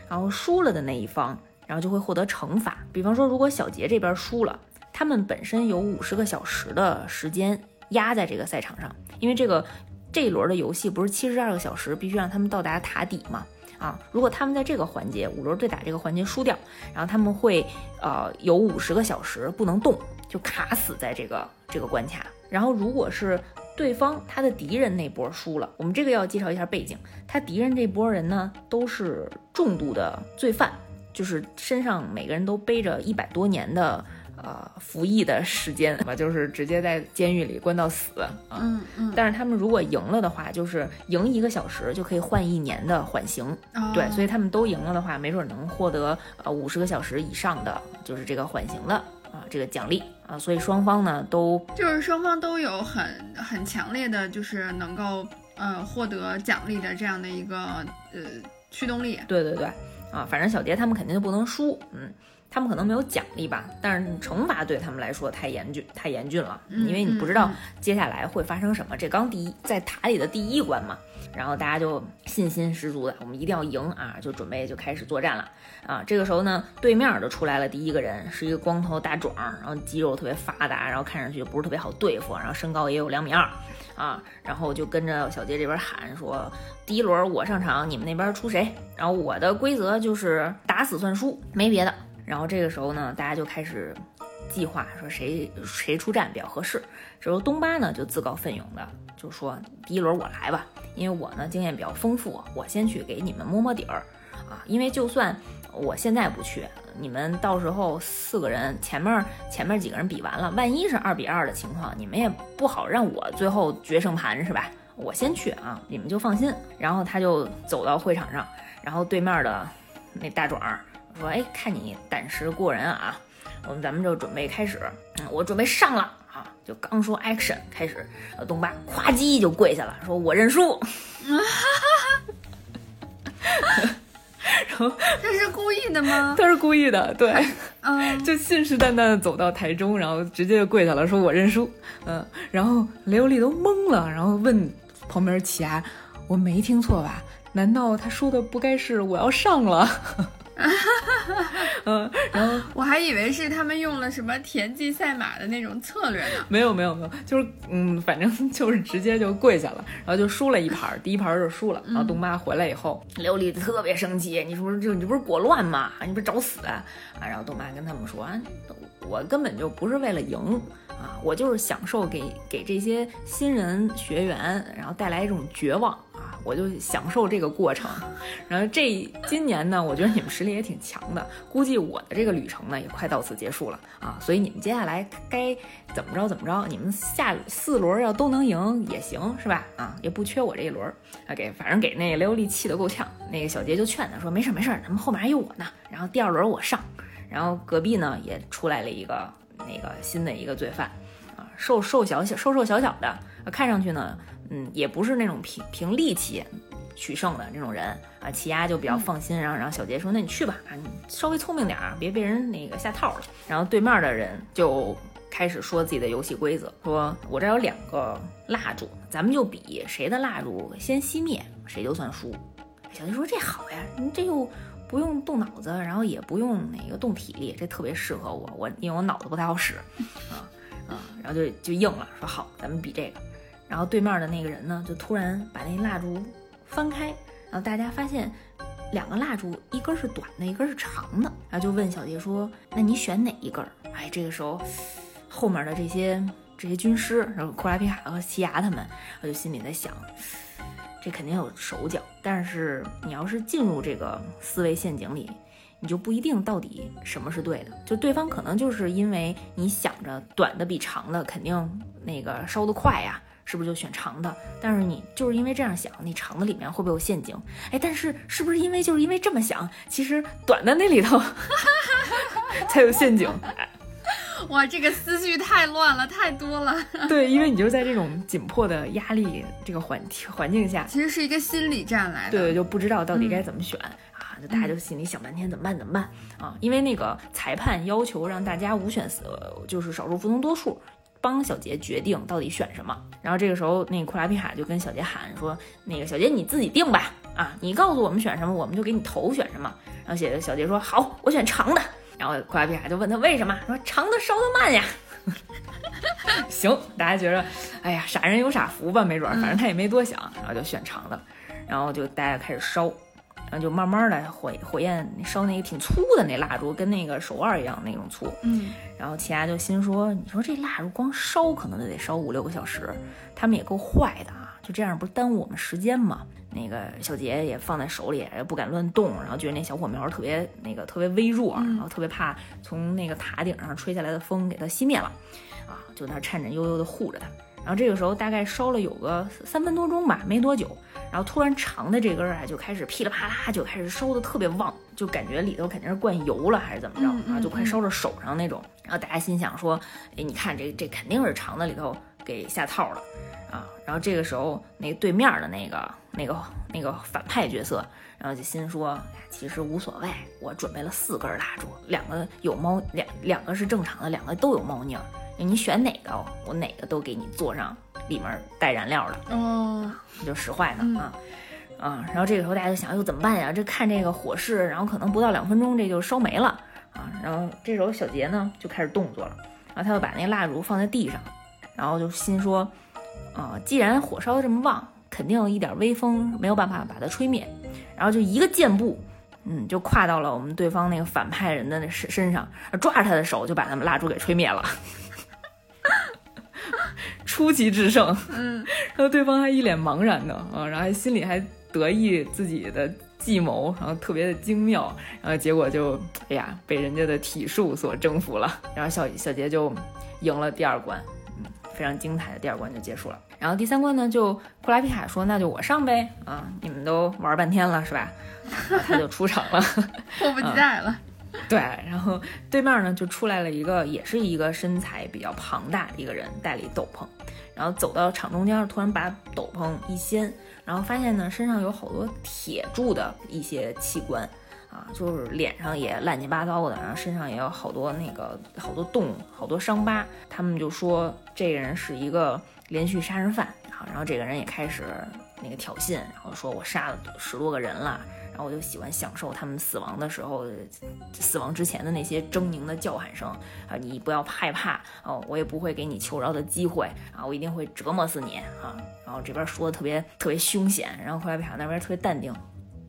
然后输了的那一方，然后就会获得惩罚。比方说，如果小杰这边输了，他们本身有五十个小时的时间压在这个赛场上，因为这个这一轮的游戏不是七十二个小时，必须让他们到达塔底嘛。啊，如果他们在这个环节五轮对打这个环节输掉，然后他们会呃有五十个小时不能动，就卡死在这个这个关卡。然后，如果是对方他的敌人那波输了，我们这个要介绍一下背景。他敌人这波人呢，都是重度的罪犯，就是身上每个人都背着一百多年的呃服役的时间，吧，就是直接在监狱里关到死啊。嗯嗯。但是他们如果赢了的话，就是赢一个小时就可以换一年的缓刑。对，所以他们都赢了的话，没准能获得呃五十个小时以上的，就是这个缓刑的。啊，这个奖励啊，所以双方呢都就是双方都有很很强烈的，就是能够呃获得奖励的这样的一个呃驱动力。对对对，啊，反正小杰他们肯定就不能输，嗯，他们可能没有奖励吧，但是惩罚对他们来说太严峻太严峻了，因为你不知道接下来会发生什么。这刚第一在塔里的第一关嘛。然后大家就信心十足的，我们一定要赢啊！就准备就开始作战了啊！这个时候呢，对面就出来了第一个人，是一个光头大壮，然后肌肉特别发达，然后看上去不是特别好对付，然后身高也有两米二啊！然后就跟着小杰这边喊说：“第一轮我上场，你们那边出谁？然后我的规则就是打死算输，没别的。”然后这个时候呢，大家就开始计划说谁谁出战比较合适。这时候东巴呢就自告奋勇的就说：“第一轮我来吧。”因为我呢经验比较丰富，我先去给你们摸摸底儿，啊，因为就算我现在不去，你们到时候四个人前面前面几个人比完了，万一是二比二的情况，你们也不好让我最后决胜盘是吧？我先去啊，你们就放心。然后他就走到会场上，然后对面的那大壮说：“哎，看你胆识过人啊，我们咱们就准备开始，我准备上了。”啊，就刚说 action 开始，呃，东巴咵叽就跪下了，说我认输。然后 他是故意的吗？他是故意的，对，嗯，就信誓旦旦的走到台中，然后直接就跪下了，说我认输。嗯，然后雷欧利都懵了，然后问旁边奇亚：“我没听错吧？难道他说的不该是我要上了？” 嗯，然后我还以为是他们用了什么田忌赛马的那种策略呢。没有没有没有，就是嗯，反正就是直接就跪下了，然后就输了一盘，第一盘就输了。然后东妈回来以后，刘丽特别生气，你说这你不是裹乱吗？你不是找死啊？啊，然后东妈跟他们说啊，我根本就不是为了赢啊，我就是享受给给这些新人学员，然后带来一种绝望。我就享受这个过程，然后这今年呢，我觉得你们实力也挺强的，估计我的这个旅程呢也快到此结束了啊，所以你们接下来该怎么着怎么着，你们下四轮要都能赢也行是吧？啊，也不缺我这一轮啊，给反正给那个雷欧利气得够呛，那个小杰就劝他说没事没事，咱们后面还有我呢，然后第二轮我上，然后隔壁呢也出来了一个那个新的一个罪犯啊，瘦瘦小小瘦瘦小小的，看上去呢。嗯，也不是那种凭凭力气取胜的这种人啊，齐亚就比较放心，然后然后小杰说：“那你去吧，啊，你稍微聪明点儿，别被人那个下套了。”然后对面的人就开始说自己的游戏规则，说我这有两个蜡烛，咱们就比谁的蜡烛先熄灭，谁就算输。小杰说：“这好呀，你这又不用动脑子，然后也不用那个动体力，这特别适合我，我因为我脑子不太好使 啊啊，然后就就应了，说好，咱们比这个。”然后对面的那个人呢，就突然把那蜡烛翻开，然后大家发现两个蜡烛，一根是短的，一根是长的。然后就问小杰说：“那你选哪一根？”哎，这个时候后面的这些这些军师，然后库拉皮卡和西牙他们，我就心里在想，这肯定有手脚。但是你要是进入这个思维陷阱里，你就不一定到底什么是对的。就对方可能就是因为你想着短的比长的肯定那个烧得快呀。是不是就选长的？但是你就是因为这样想，你长的里面会不会有陷阱？哎，但是是不是因为就是因为这么想，其实短的那里头 才有陷阱？哇，这个思绪太乱了，太多了。对，因为你就在这种紧迫的压力这个环环境下，其实是一个心理战来的。对，就不知道到底该怎么选啊，就大家就心里想半天怎么办怎么办啊？因为那个裁判要求让大家无选择，就是少数服从多数。帮小杰决定到底选什么，然后这个时候，那个库拉皮卡就跟小杰喊说：“那个小杰你自己定吧，啊，你告诉我们选什么，我们就给你投选什么。”然后写小杰说：“好，我选长的。”然后库拉皮卡就问他为什么，说长的烧得慢呀。行，大家觉得，哎呀，傻人有傻福吧，没准，反正他也没多想，然后就选长的，然后就大家开始烧。然后就慢慢的火火焰烧那个挺粗的那蜡烛，跟那个手腕一样那种粗。嗯，然后齐亚就心说：“你说这蜡烛光烧可能就得烧五六个小时，他们也够坏的啊！就这样不是耽误我们时间吗？”那个小杰也放在手里，也不敢乱动，然后觉得那小火苗特别那个特别微弱，然后特别怕从那个塔顶上吹下来的风给它熄灭了，啊，就那颤颤悠悠的护着它。然后这个时候大概烧了有个三分多钟吧，没多久。然后突然长的这根啊就开始噼里啪啦就开始烧的特别旺，就感觉里头肯定是灌油了还是怎么着啊，就快烧着手上那种。然后大家心想说，哎，你看这这肯定是长的里头给下套了啊。然后这个时候那对面的那个那个那个反派角色，然后就心说，其实无所谓，我准备了四根蜡烛，两个有猫两两个是正常的，两个都有猫腻儿，你选哪个，我哪个都给你做上。里面带燃料的哦，就使坏呢啊啊！然后这个时候大家就想，又怎么办呀？这看这个火势，然后可能不到两分钟这就烧没了啊！然后这时候小杰呢就开始动作了，然后他就把那蜡烛放在地上，然后就心说啊，既然火烧的这么旺，肯定一点微风没有办法把它吹灭，然后就一个箭步，嗯，就跨到了我们对方那个反派人的那身身上，抓着他的手就把他们蜡烛给吹灭了。出奇制胜，嗯，然后对方还一脸茫然的啊，然后还心里还得意自己的计谋，然后特别的精妙，然后结果就哎呀被人家的体术所征服了，然后小小杰就赢了第二关，嗯，非常精彩的第二关就结束了。然后第三关呢，就库拉皮卡说那就我上呗，啊，你们都玩半天了是吧？他就出场了，迫不及待了。对，然后对面呢就出来了一个，也是一个身材比较庞大的一个人，戴了一斗篷，然后走到场中间，突然把斗篷一掀，然后发现呢身上有好多铁铸的一些器官，就是脸上也乱七八糟的，然后身上也有好多那个好多洞、好多伤疤。他们就说这个人是一个连续杀人犯，啊，然后这个人也开始那个挑衅，然后说我杀了十多个人了。然后我就喜欢享受他们死亡的时候，死亡之前的那些狰狞的叫喊声啊！你不要害怕哦，我也不会给你求饶的机会啊！我一定会折磨死你啊！然后这边说的特别特别凶险，然后后来卡那边特别淡定。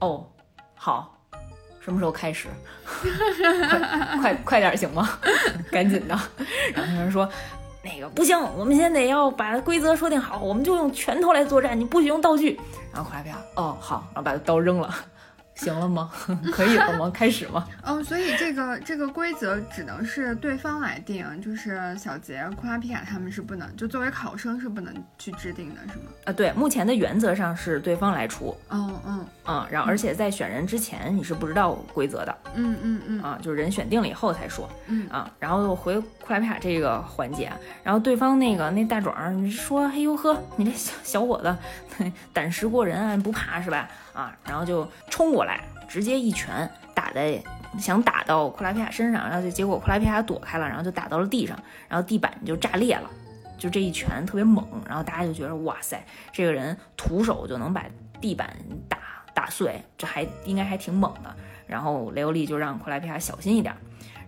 哦，好，什么时候开始？快快快点行吗？赶紧的。然后他说，那个不行，我们现在得要把规则说定好，我们就用拳头来作战，你不许用道具。然后快来卡，哦好，然后把刀扔了。行了吗？可以了吗？开始吗？嗯，所以这个这个规则只能是对方来定，就是小杰、库拉皮卡他们是不能，就作为考生是不能去制定的，是吗？啊，对，目前的原则上是对方来出。嗯嗯嗯，然后而且在选人之前你是不知道规则的。嗯嗯嗯。啊，就是人选定了以后才说。嗯啊，然后回库拉皮卡这个环节，然后对方那个那大壮说：“嘿呦呵，你这小小伙子 胆识过人啊，不怕是吧？”啊，然后就冲过来，直接一拳打在，想打到库拉皮卡身上，然后就结果库拉皮卡躲开了，然后就打到了地上，然后地板就炸裂了，就这一拳特别猛，然后大家就觉得哇塞，这个人徒手就能把地板打打碎，这还应该还挺猛的。然后雷欧利就让库拉皮卡小心一点，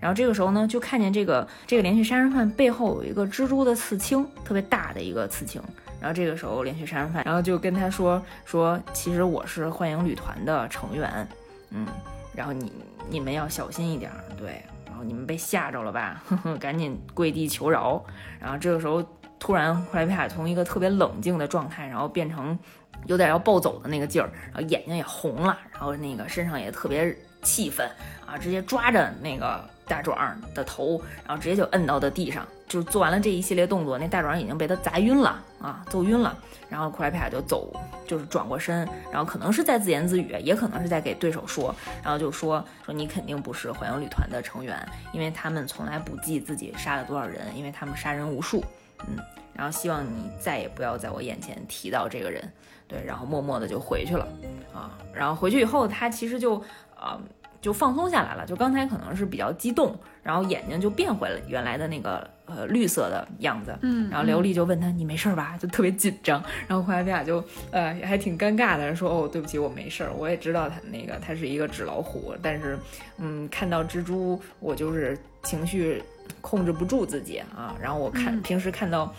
然后这个时候呢，就看见这个这个连续杀人犯背后有一个蜘蛛的刺青，特别大的一个刺青。然后这个时候连续杀人犯，然后就跟他说说，其实我是幻影旅团的成员，嗯，然后你你们要小心一点，对，然后你们被吓着了吧，呵呵，赶紧跪地求饶。然后这个时候突然库莱皮卡从一个特别冷静的状态，然后变成有点要暴走的那个劲儿，然后眼睛也红了，然后那个身上也特别气愤啊，直接抓着那个大壮的头，然后直接就摁到的地上。就做完了这一系列动作，那大壮已经被他砸晕了啊，揍晕了。然后库莱皮卡就走，就是转过身，然后可能是在自言自语，也可能是在给对手说，然后就说说你肯定不是环游旅团的成员，因为他们从来不记自己杀了多少人，因为他们杀人无数。嗯，然后希望你再也不要在我眼前提到这个人。对，然后默默的就回去了啊。然后回去以后，他其实就啊。就放松下来了，就刚才可能是比较激动，然后眼睛就变回了原来的那个呃绿色的样子，嗯，然后刘丽就问他你没事吧？就特别紧张，然后后来他俩就呃还挺尴尬的，说哦对不起我没事儿，我也知道他那个他是一个纸老虎，但是嗯看到蜘蛛我就是情绪控制不住自己啊，然后我看平时看到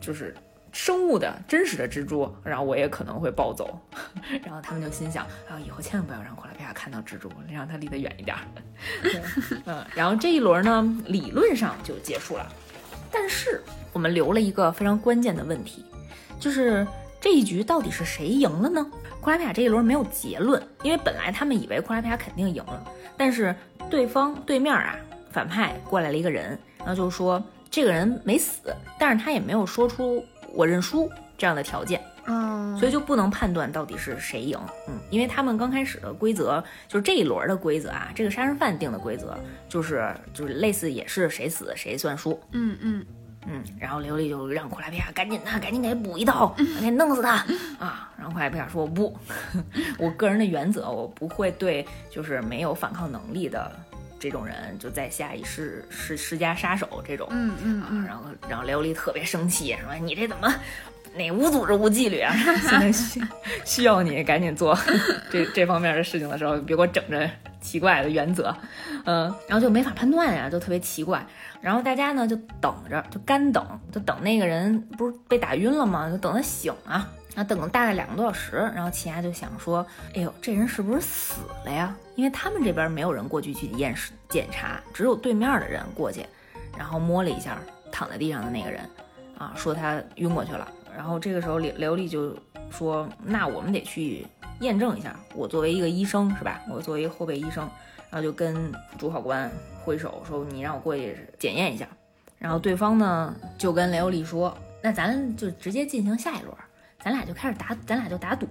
就是。生物的真实的蜘蛛，然后我也可能会暴走，然后他们就心想，啊，以后千万不要让库拉皮亚看到蜘蛛，让他离得远一点。嗯，然后这一轮呢，理论上就结束了，但是我们留了一个非常关键的问题，就是这一局到底是谁赢了呢？库拉皮亚这一轮没有结论，因为本来他们以为库拉皮亚肯定赢了，但是对方对面啊，反派过来了一个人，然后就说这个人没死，但是他也没有说出。我认输这样的条件，嗯，所以就不能判断到底是谁赢，嗯，因为他们刚开始的规则就是这一轮的规则啊，这个杀人犯定的规则就是就是类似也是谁死谁算输，嗯嗯。嗯，然后刘丽就让库拉皮亚赶紧的赶紧给补一刀，赶紧弄死他啊，然后库拉皮亚说我不，我个人的原则我不会对就是没有反抗能力的。这种人就在下一世是世家杀手这种，嗯嗯啊，然后然后雷欧利特别生气，说你这怎么哪无组织无纪律啊？现在需需要你赶紧做 这这方面的事情的时候，别给我整这奇怪的原则，嗯，然后就没法判断呀，就特别奇怪。然后大家呢就等着，就干等，就等那个人不是被打晕了吗？就等他醒啊。然后等了大概两个多小时，然后奇亚就想说：“哎呦，这人是不是死了呀？因为他们这边没有人过去去验尸检查，只有对面的人过去，然后摸了一下躺在地上的那个人，啊，说他晕过去了。然后这个时候，刘刘丽就说：那我们得去验证一下。我作为一个医生，是吧？我作为一个后备医生，然后就跟主考官挥手说：你让我过去检验一下。然后对方呢就跟刘丽说：那咱就直接进行下一轮。”咱俩就开始打，咱俩就打赌，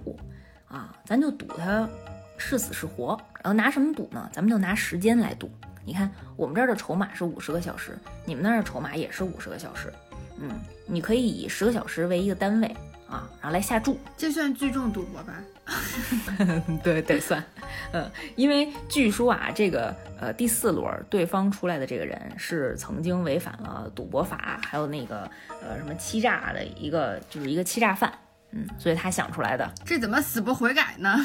啊，咱就赌他是死是活，然后拿什么赌呢？咱们就拿时间来赌，你看我们这儿的筹码是五十个小时，你们那儿的筹码也是五十个小时，嗯，你可以以十个小时为一个单位啊，然后来下注，这算聚众赌博吧？对得算，嗯，因为据说啊，这个呃第四轮对方出来的这个人是曾经违反了赌博法，还有那个呃什么欺诈的一个，就是一个欺诈犯，嗯，所以他想出来的，这怎么死不悔改呢？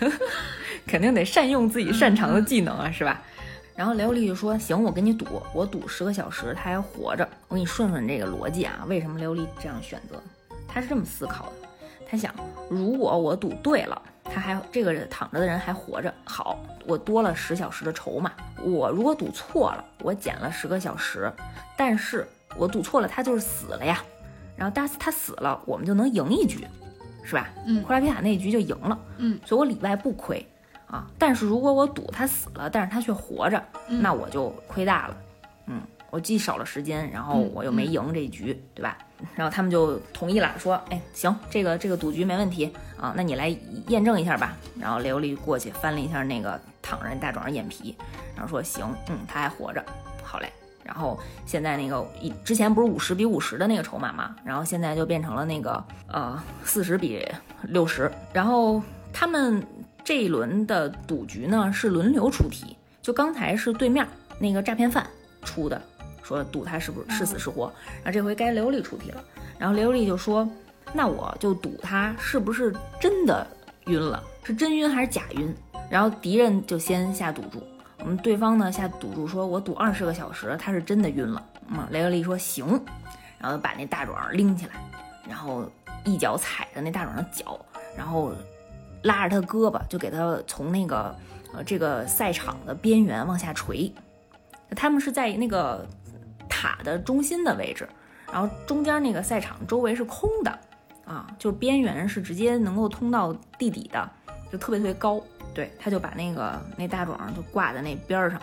肯定得善用自己擅长的技能啊，是吧？然后雷欧利就说：“行，我跟你赌，我赌十个小时，他还活着。我给你顺顺这个逻辑啊，为什么雷欧利这样选择？他是这么思考的。”他想，如果我赌对了，他还这个人躺着的人还活着，好，我多了十小时的筹码。我如果赌错了，我减了十个小时，但是我赌错了，他就是死了呀。然后他他死了，我们就能赢一局，是吧？嗯，库拉皮卡那一局就赢了，嗯，所以我里外不亏啊。但是如果我赌他死了，但是他却活着，那我就亏大了，嗯。我既少了时间，然后我又没赢这一局，对吧？然后他们就同意了，说：“哎，行，这个这个赌局没问题啊，那你来验证一下吧。”然后雷欧利过去翻了一下那个躺着大壮的眼皮，然后说：“行，嗯，他还活着，好嘞。”然后现在那个一之前不是五十比五十的那个筹码嘛，然后现在就变成了那个呃四十比六十。然后他们这一轮的赌局呢是轮流出题，就刚才是对面那个诈骗犯出的。说赌他是不是是死是活，然后这回该刘丽出题了，然后刘丽就说：“那我就赌他是不是真的晕了，是真晕还是假晕？”然后敌人就先下赌注，我们对方呢下赌注说：“我赌二十个小时，他是真的晕了。”嗯，雷欧利说：“行。”然后把那大壮拎起来，然后一脚踩着那大壮的脚，然后拉着他胳膊，就给他从那个呃这个赛场的边缘往下垂。他们是在那个。塔的中心的位置，然后中间那个赛场周围是空的，啊，就边缘是直接能够通到地底的，就特别特别高。对，他就把那个那大壮就挂在那边上，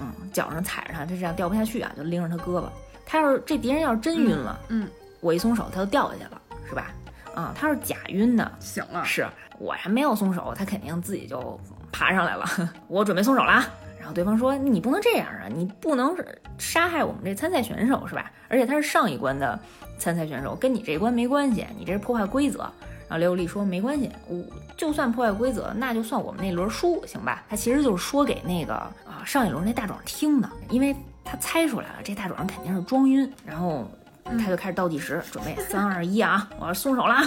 嗯，脚上踩着他，他这样掉不下去啊，就拎着他胳膊。他要是这敌人要是真晕了，嗯，我一松手他就掉下去了，是吧？啊，他要是假晕的，醒了，是我还没有松手，他肯定自己就爬上来了。我准备松手了。然后对方说：“你不能这样啊，你不能杀害我们这参赛选手是吧？而且他是上一关的参赛选手，跟你这一关没关系，你这是破坏规则。”然后刘丽说：“没关系，我就算破坏规则，那就算我们那轮输，行吧？”他其实就是说给那个啊上一轮那大壮听的，因为他猜出来了，这大壮肯定是装晕，然后他就开始倒计时，准备三二一啊，我要松手了。啊！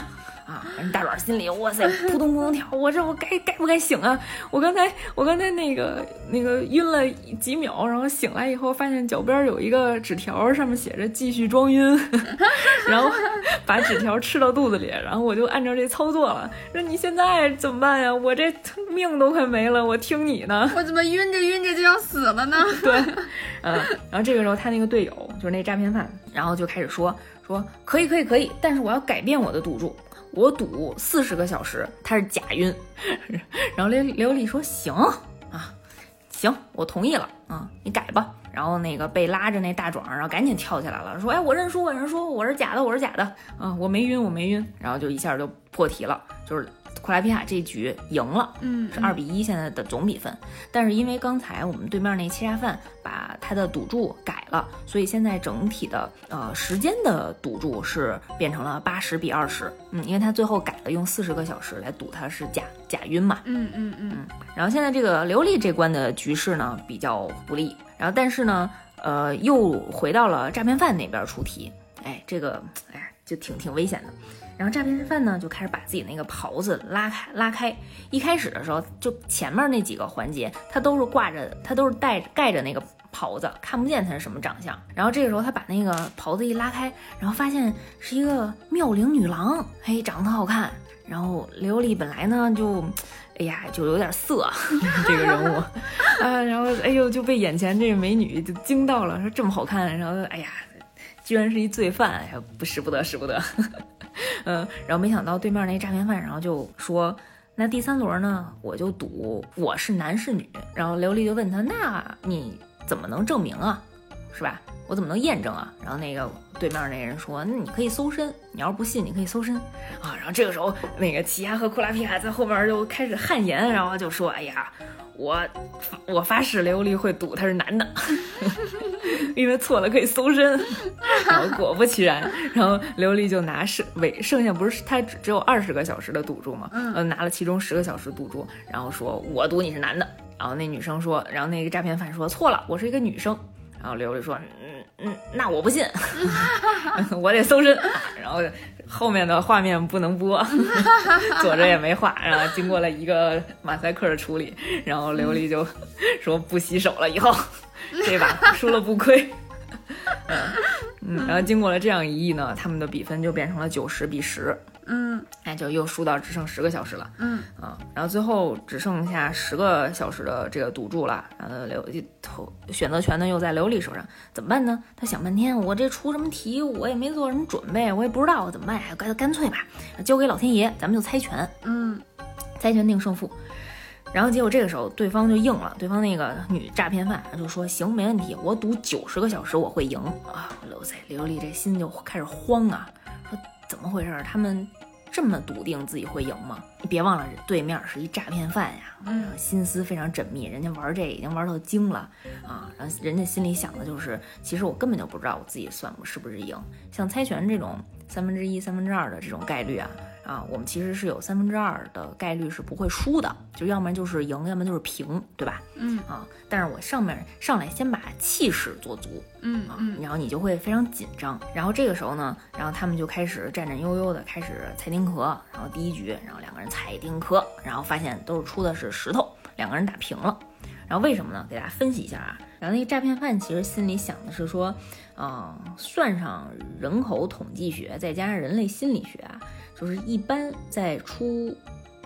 大壮心里哇塞，扑通扑通跳，我这我该该不该醒啊？我刚才我刚才那个那个晕了几秒，然后醒来以后发现脚边有一个纸条，上面写着继续装晕，然后把纸条吃到肚子里，然后我就按照这操作了。说你现在怎么办呀？我这命都快没了，我听你呢。我怎么晕着晕着就要死了呢？对，嗯，然后这个时候他那个队友就是那诈骗犯，然后就开始说说可以可以可以，但是我要改变我的赌注。我赌四十个小时，他是假晕。然后刘刘丽说：“行啊，行，我同意了啊，你改吧。”然后那个被拉着那大壮，然后赶紧跳起来了，说：“哎，我认输，我认输，我是假的，我是假的啊，我没晕，我没晕。”然后就一下就破题了，就是。库拉皮卡这局赢了，嗯，是二比一现在的总比分。但是因为刚才我们对面那欺诈犯把他的赌注改了，所以现在整体的呃时间的赌注是变成了八十比二十。嗯，因为他最后改了用四十个小时来赌他是假假晕嘛。嗯嗯嗯。然后现在这个刘丽这关的局势呢比较不利，然后但是呢呃又回到了诈骗犯那边出题。哎，这个哎就挺挺危险的。然后诈骗犯呢就开始把自己那个袍子拉开拉开，一开始的时候就前面那几个环节他都是挂着，他都是带盖着那个袍子，看不见他是什么长相。然后这个时候他把那个袍子一拉开，然后发现是一个妙龄女郎，嘿，长得特好看。然后刘丽本来呢就，哎呀就有点色 这个人物啊，然后哎呦就被眼前这个美女就惊到了，说这么好看，然后哎呀，居然是一罪犯，哎呀不使不得使不得。嗯，然后没想到对面那诈骗犯，然后就说：“那第三轮呢，我就赌我是男是女。”然后刘丽就问他：“那你怎么能证明啊？”是吧？我怎么能验证啊？然后那个对面那人说，那你可以搜身，你要是不信，你可以搜身啊。然后这个时候，那个奇亚和库拉皮卡在后边就开始汗颜，然后就说，哎呀。我我发誓，雷欧利会赌他是男的，因为错了可以搜身。然后果不其然，然后雷欧利就拿剩尾剩下不是他只只有二十个小时的赌注嘛，嗯，拿了其中十个小时赌注，然后说我赌你是男的。然后那女生说，然后那个诈骗犯说错了，我是一个女生。然后雷欧利说，嗯，那我不信，我得搜身。然后。后面的画面不能播，左着也没画。然后经过了一个马赛克的处理，然后琉璃就说不洗手了，以后 这把输了不亏。嗯，然后经过了这样一役呢，他们的比分就变成了九十比十。嗯，哎，就又输到只剩十个小时了。嗯啊，然后最后只剩下十个小时的这个赌注了。然后刘投选择权呢又在刘丽手上，怎么办呢？他想半天，我这出什么题，我也没做什么准备，我也不知道怎么办。干干脆吧，交给老天爷，咱们就猜拳。嗯，猜拳定胜负。然后结果这个时候对方就应了，对方那个女诈骗犯就说行，没问题，我赌九十个小时我会赢啊。刘塞刘丽这心就开始慌啊，说怎么回事？他们。这么笃定自己会赢吗？你别忘了，对面是一诈骗犯呀，嗯，心思非常缜密，人家玩这已经玩到精了啊，然后人家心里想的就是，其实我根本就不知道我自己算是不是赢。像猜拳这种三分之一、三分之二的这种概率啊。啊，我们其实是有三分之二的概率是不会输的，就要么就是赢，要么就是平，对吧？嗯啊，但是我上面上来先把气势做足，嗯啊，然后你就会非常紧张，然后这个时候呢，然后他们就开始战战悠悠的开始猜丁壳，然后第一局，然后两个人踩丁壳，然后发现都是出的是石头，两个人打平了，然后为什么呢？给大家分析一下啊，然后那个诈骗犯其实心里想的是说，嗯，算上人口统计学，再加上人类心理学啊。就是一般在出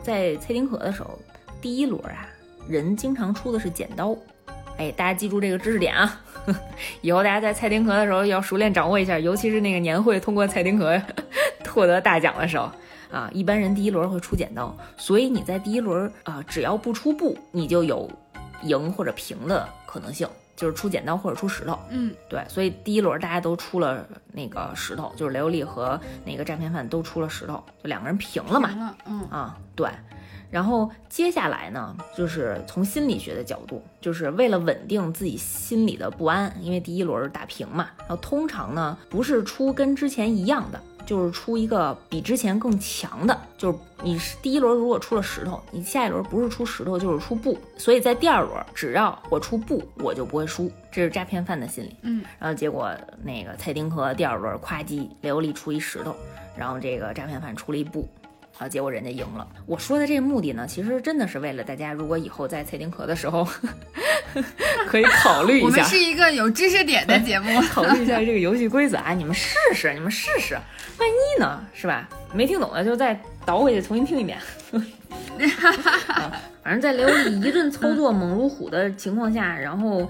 在猜丁壳的时候，第一轮啊，人经常出的是剪刀。哎，大家记住这个知识点啊，以后大家在猜丁壳的时候要熟练掌握一下，尤其是那个年会通过猜丁壳 获得大奖的时候啊，一般人第一轮会出剪刀，所以你在第一轮啊，只要不出布，你就有赢或者平的可能性。就是出剪刀或者出石头，嗯，对，所以第一轮大家都出了那个石头，就是雷欧利和那个诈骗犯都出了石头，就两个人平了嘛，嗯啊，对，然后接下来呢，就是从心理学的角度，就是为了稳定自己心里的不安，因为第一轮打平嘛，然后通常呢不是出跟之前一样的。就是出一个比之前更强的，就是你第一轮如果出了石头，你下一轮不是出石头就是出布，所以在第二轮只要我出布，我就不会输，这是诈骗犯的心理。嗯，然后结果那个蔡丁和第二轮夸叽刘丽出一石头，然后这个诈骗犯出了一布。啊，结果人家赢了。我说的这个目的呢，其实真的是为了大家，如果以后在猜丁壳的时候，可以考虑一下。我们是一个有知识点的节目，考虑一下这个游戏规则啊，你们试试，你们试试，万一呢，是吧？没听懂的就再倒回去重新听一遍。反正，在刘丽一顿操作猛如虎的情况下，然后，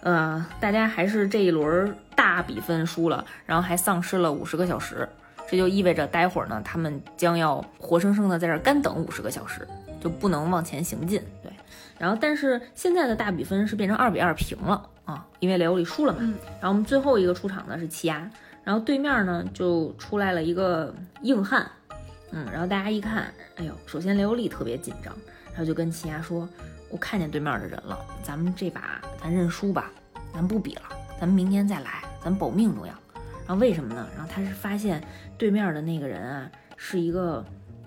呃，大家还是这一轮大比分输了，然后还丧失了五十个小时。这就意味着，待会儿呢，他们将要活生生的在这儿干等五十个小时，就不能往前行进。对，然后但是现在的大比分是变成二比二平了啊，因为雷欧里输了嘛。然后我们最后一个出场的是奇亚，然后对面呢就出来了一个硬汉，嗯，然后大家一看，哎呦，首先雷欧利特别紧张，然后就跟奇亚说：“我看见对面的人了，咱们这把咱认输吧，咱不比了，咱们明天再来，咱保命重要。”然后为什么呢？然后他是发现对面的那个人啊，是一个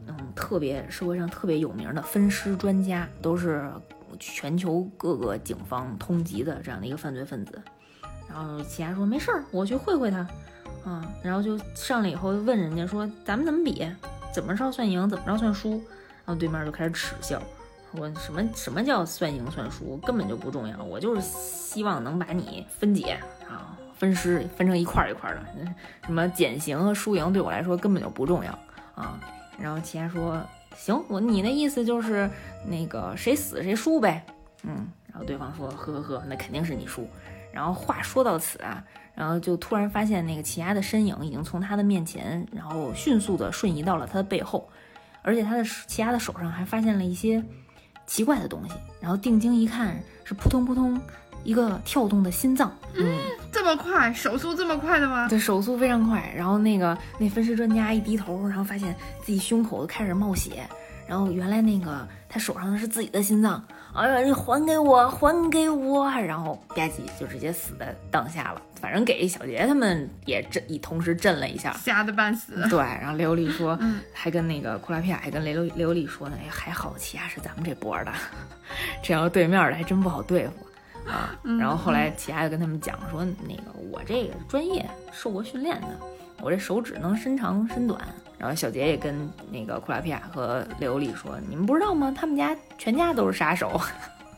嗯特别社会上特别有名的分尸专家，都是全球各个警方通缉的这样的一个犯罪分子。然后奇亚说没事儿，我去会会他啊。然后就上来以后问人家说咱们怎么比，怎么着算赢，怎么着算输。然后对面就开始耻笑，说什么什么叫算赢算输，根本就不重要，我就是希望能把你分解啊。分尸分成一块一块的，什么减刑和输赢对我来说根本就不重要啊。然后奇亚说：“行，我你的意思就是那个谁死谁输呗。”嗯，然后对方说：“呵呵呵，那肯定是你输。”然后话说到此啊，然后就突然发现那个奇亚的身影已经从他的面前，然后迅速的瞬移到了他的背后，而且他的奇亚的手上还发现了一些奇怪的东西。然后定睛一看，是扑通扑通。一个跳动的心脏。嗯，这么快，手速这么快的吗？对，手速非常快。然后那个那分尸专家一低头，然后发现自己胸口都开始冒血。然后原来那个他手上的是自己的心脏，哎呀，你还给我，还给我！然后吧唧就直接死在当下了。反正给小杰他们也震，也同时震了一下，吓得半死。对，然后雷欧利说，还跟那个库拉皮亚还跟雷欧雷欧利说呢，哎，还好奇亚是咱们这波的，这要对面的还真不好对付啊。然后后来奇亚就跟他们讲说，那个我这个专业受过训练的，我这手指能伸长伸短。然后小杰也跟那个库拉皮亚和雷欧利说：“你们不知道吗？他们家全家都是杀手。”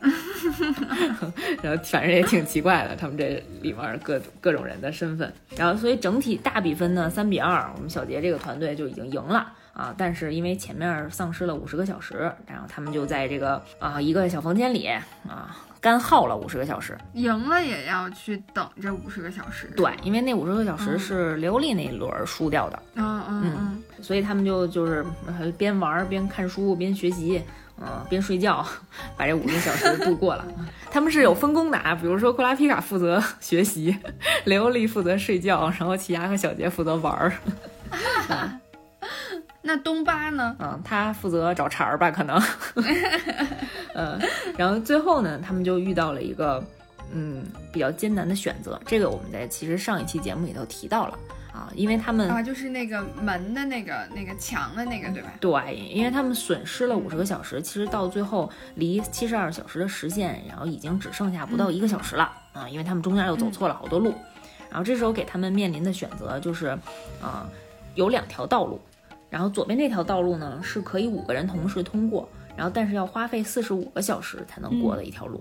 然后反正也挺奇怪的，他们这里面各各种人的身份。然后所以整体大比分呢，三比二，我们小杰这个团队就已经赢了啊！但是因为前面丧失了五十个小时，然后他们就在这个啊一个小房间里啊。干耗了五十个小时，赢了也要去等这五十个小时。对，因为那五十个小时是刘丽那一轮输掉的。嗯嗯嗯，所以他们就就是边玩边看书边学习，嗯，边睡觉，把这五个小时 度过了。他们是有分工的啊，比如说库拉皮卡负责学习，刘丽负责睡觉，然后奇亚和小杰负责玩儿。那东巴呢？嗯，他负责找茬儿吧，可能。嗯，然后最后呢，他们就遇到了一个嗯比较艰难的选择。这个我们在其实上一期节目里头提到了啊，因为他们啊，就是那个门的那个那个墙的那个，对吧？对，因为他们损失了五十个小时，其实到最后离七十二小时的时限，然后已经只剩下不到一个小时了啊，因为他们中间又走错了好多路。然后这时候给他们面临的选择就是，啊，有两条道路。然后左边这条道路呢，是可以五个人同时通过，然后但是要花费四十五个小时才能过的一条路。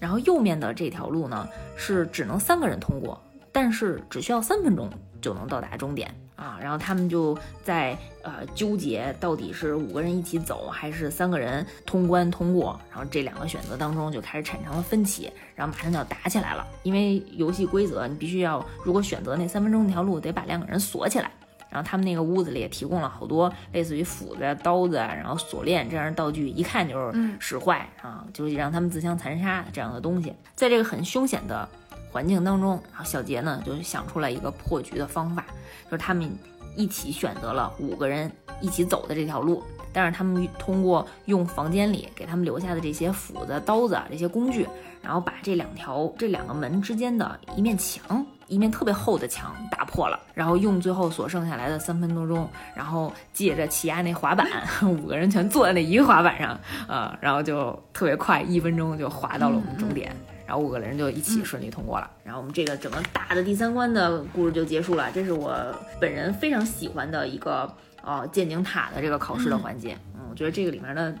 然后右面的这条路呢，是只能三个人通过，但是只需要三分钟就能到达终点啊。然后他们就在呃纠结到底是五个人一起走还是三个人通关通过。然后这两个选择当中就开始产生了分歧，然后马上就要打起来了。因为游戏规则，你必须要如果选择那三分钟那条路，得把两个人锁起来。然后他们那个屋子里也提供了好多类似于斧子、刀子，然后锁链这样的道具，一看就是使坏啊，就是让他们自相残杀这样的东西。在这个很凶险的环境当中，然后小杰呢就想出来一个破局的方法，就是他们一起选择了五个人一起走的这条路，但是他们通过用房间里给他们留下的这些斧子、刀子这些工具，然后把这两条这两个门之间的一面墙。一面特别厚的墙打破了，然后用最后所剩下来的三分多钟，然后借着起亚那滑板，五个人全坐在那一个滑板上，呃，然后就特别快，一分钟就滑到了我们终点，然后五个人就一起顺利通过了。然后我们这个整个大的第三关的故事就结束了。这是我本人非常喜欢的一个呃剑井塔的这个考试的环节。嗯，我觉得这个里面的，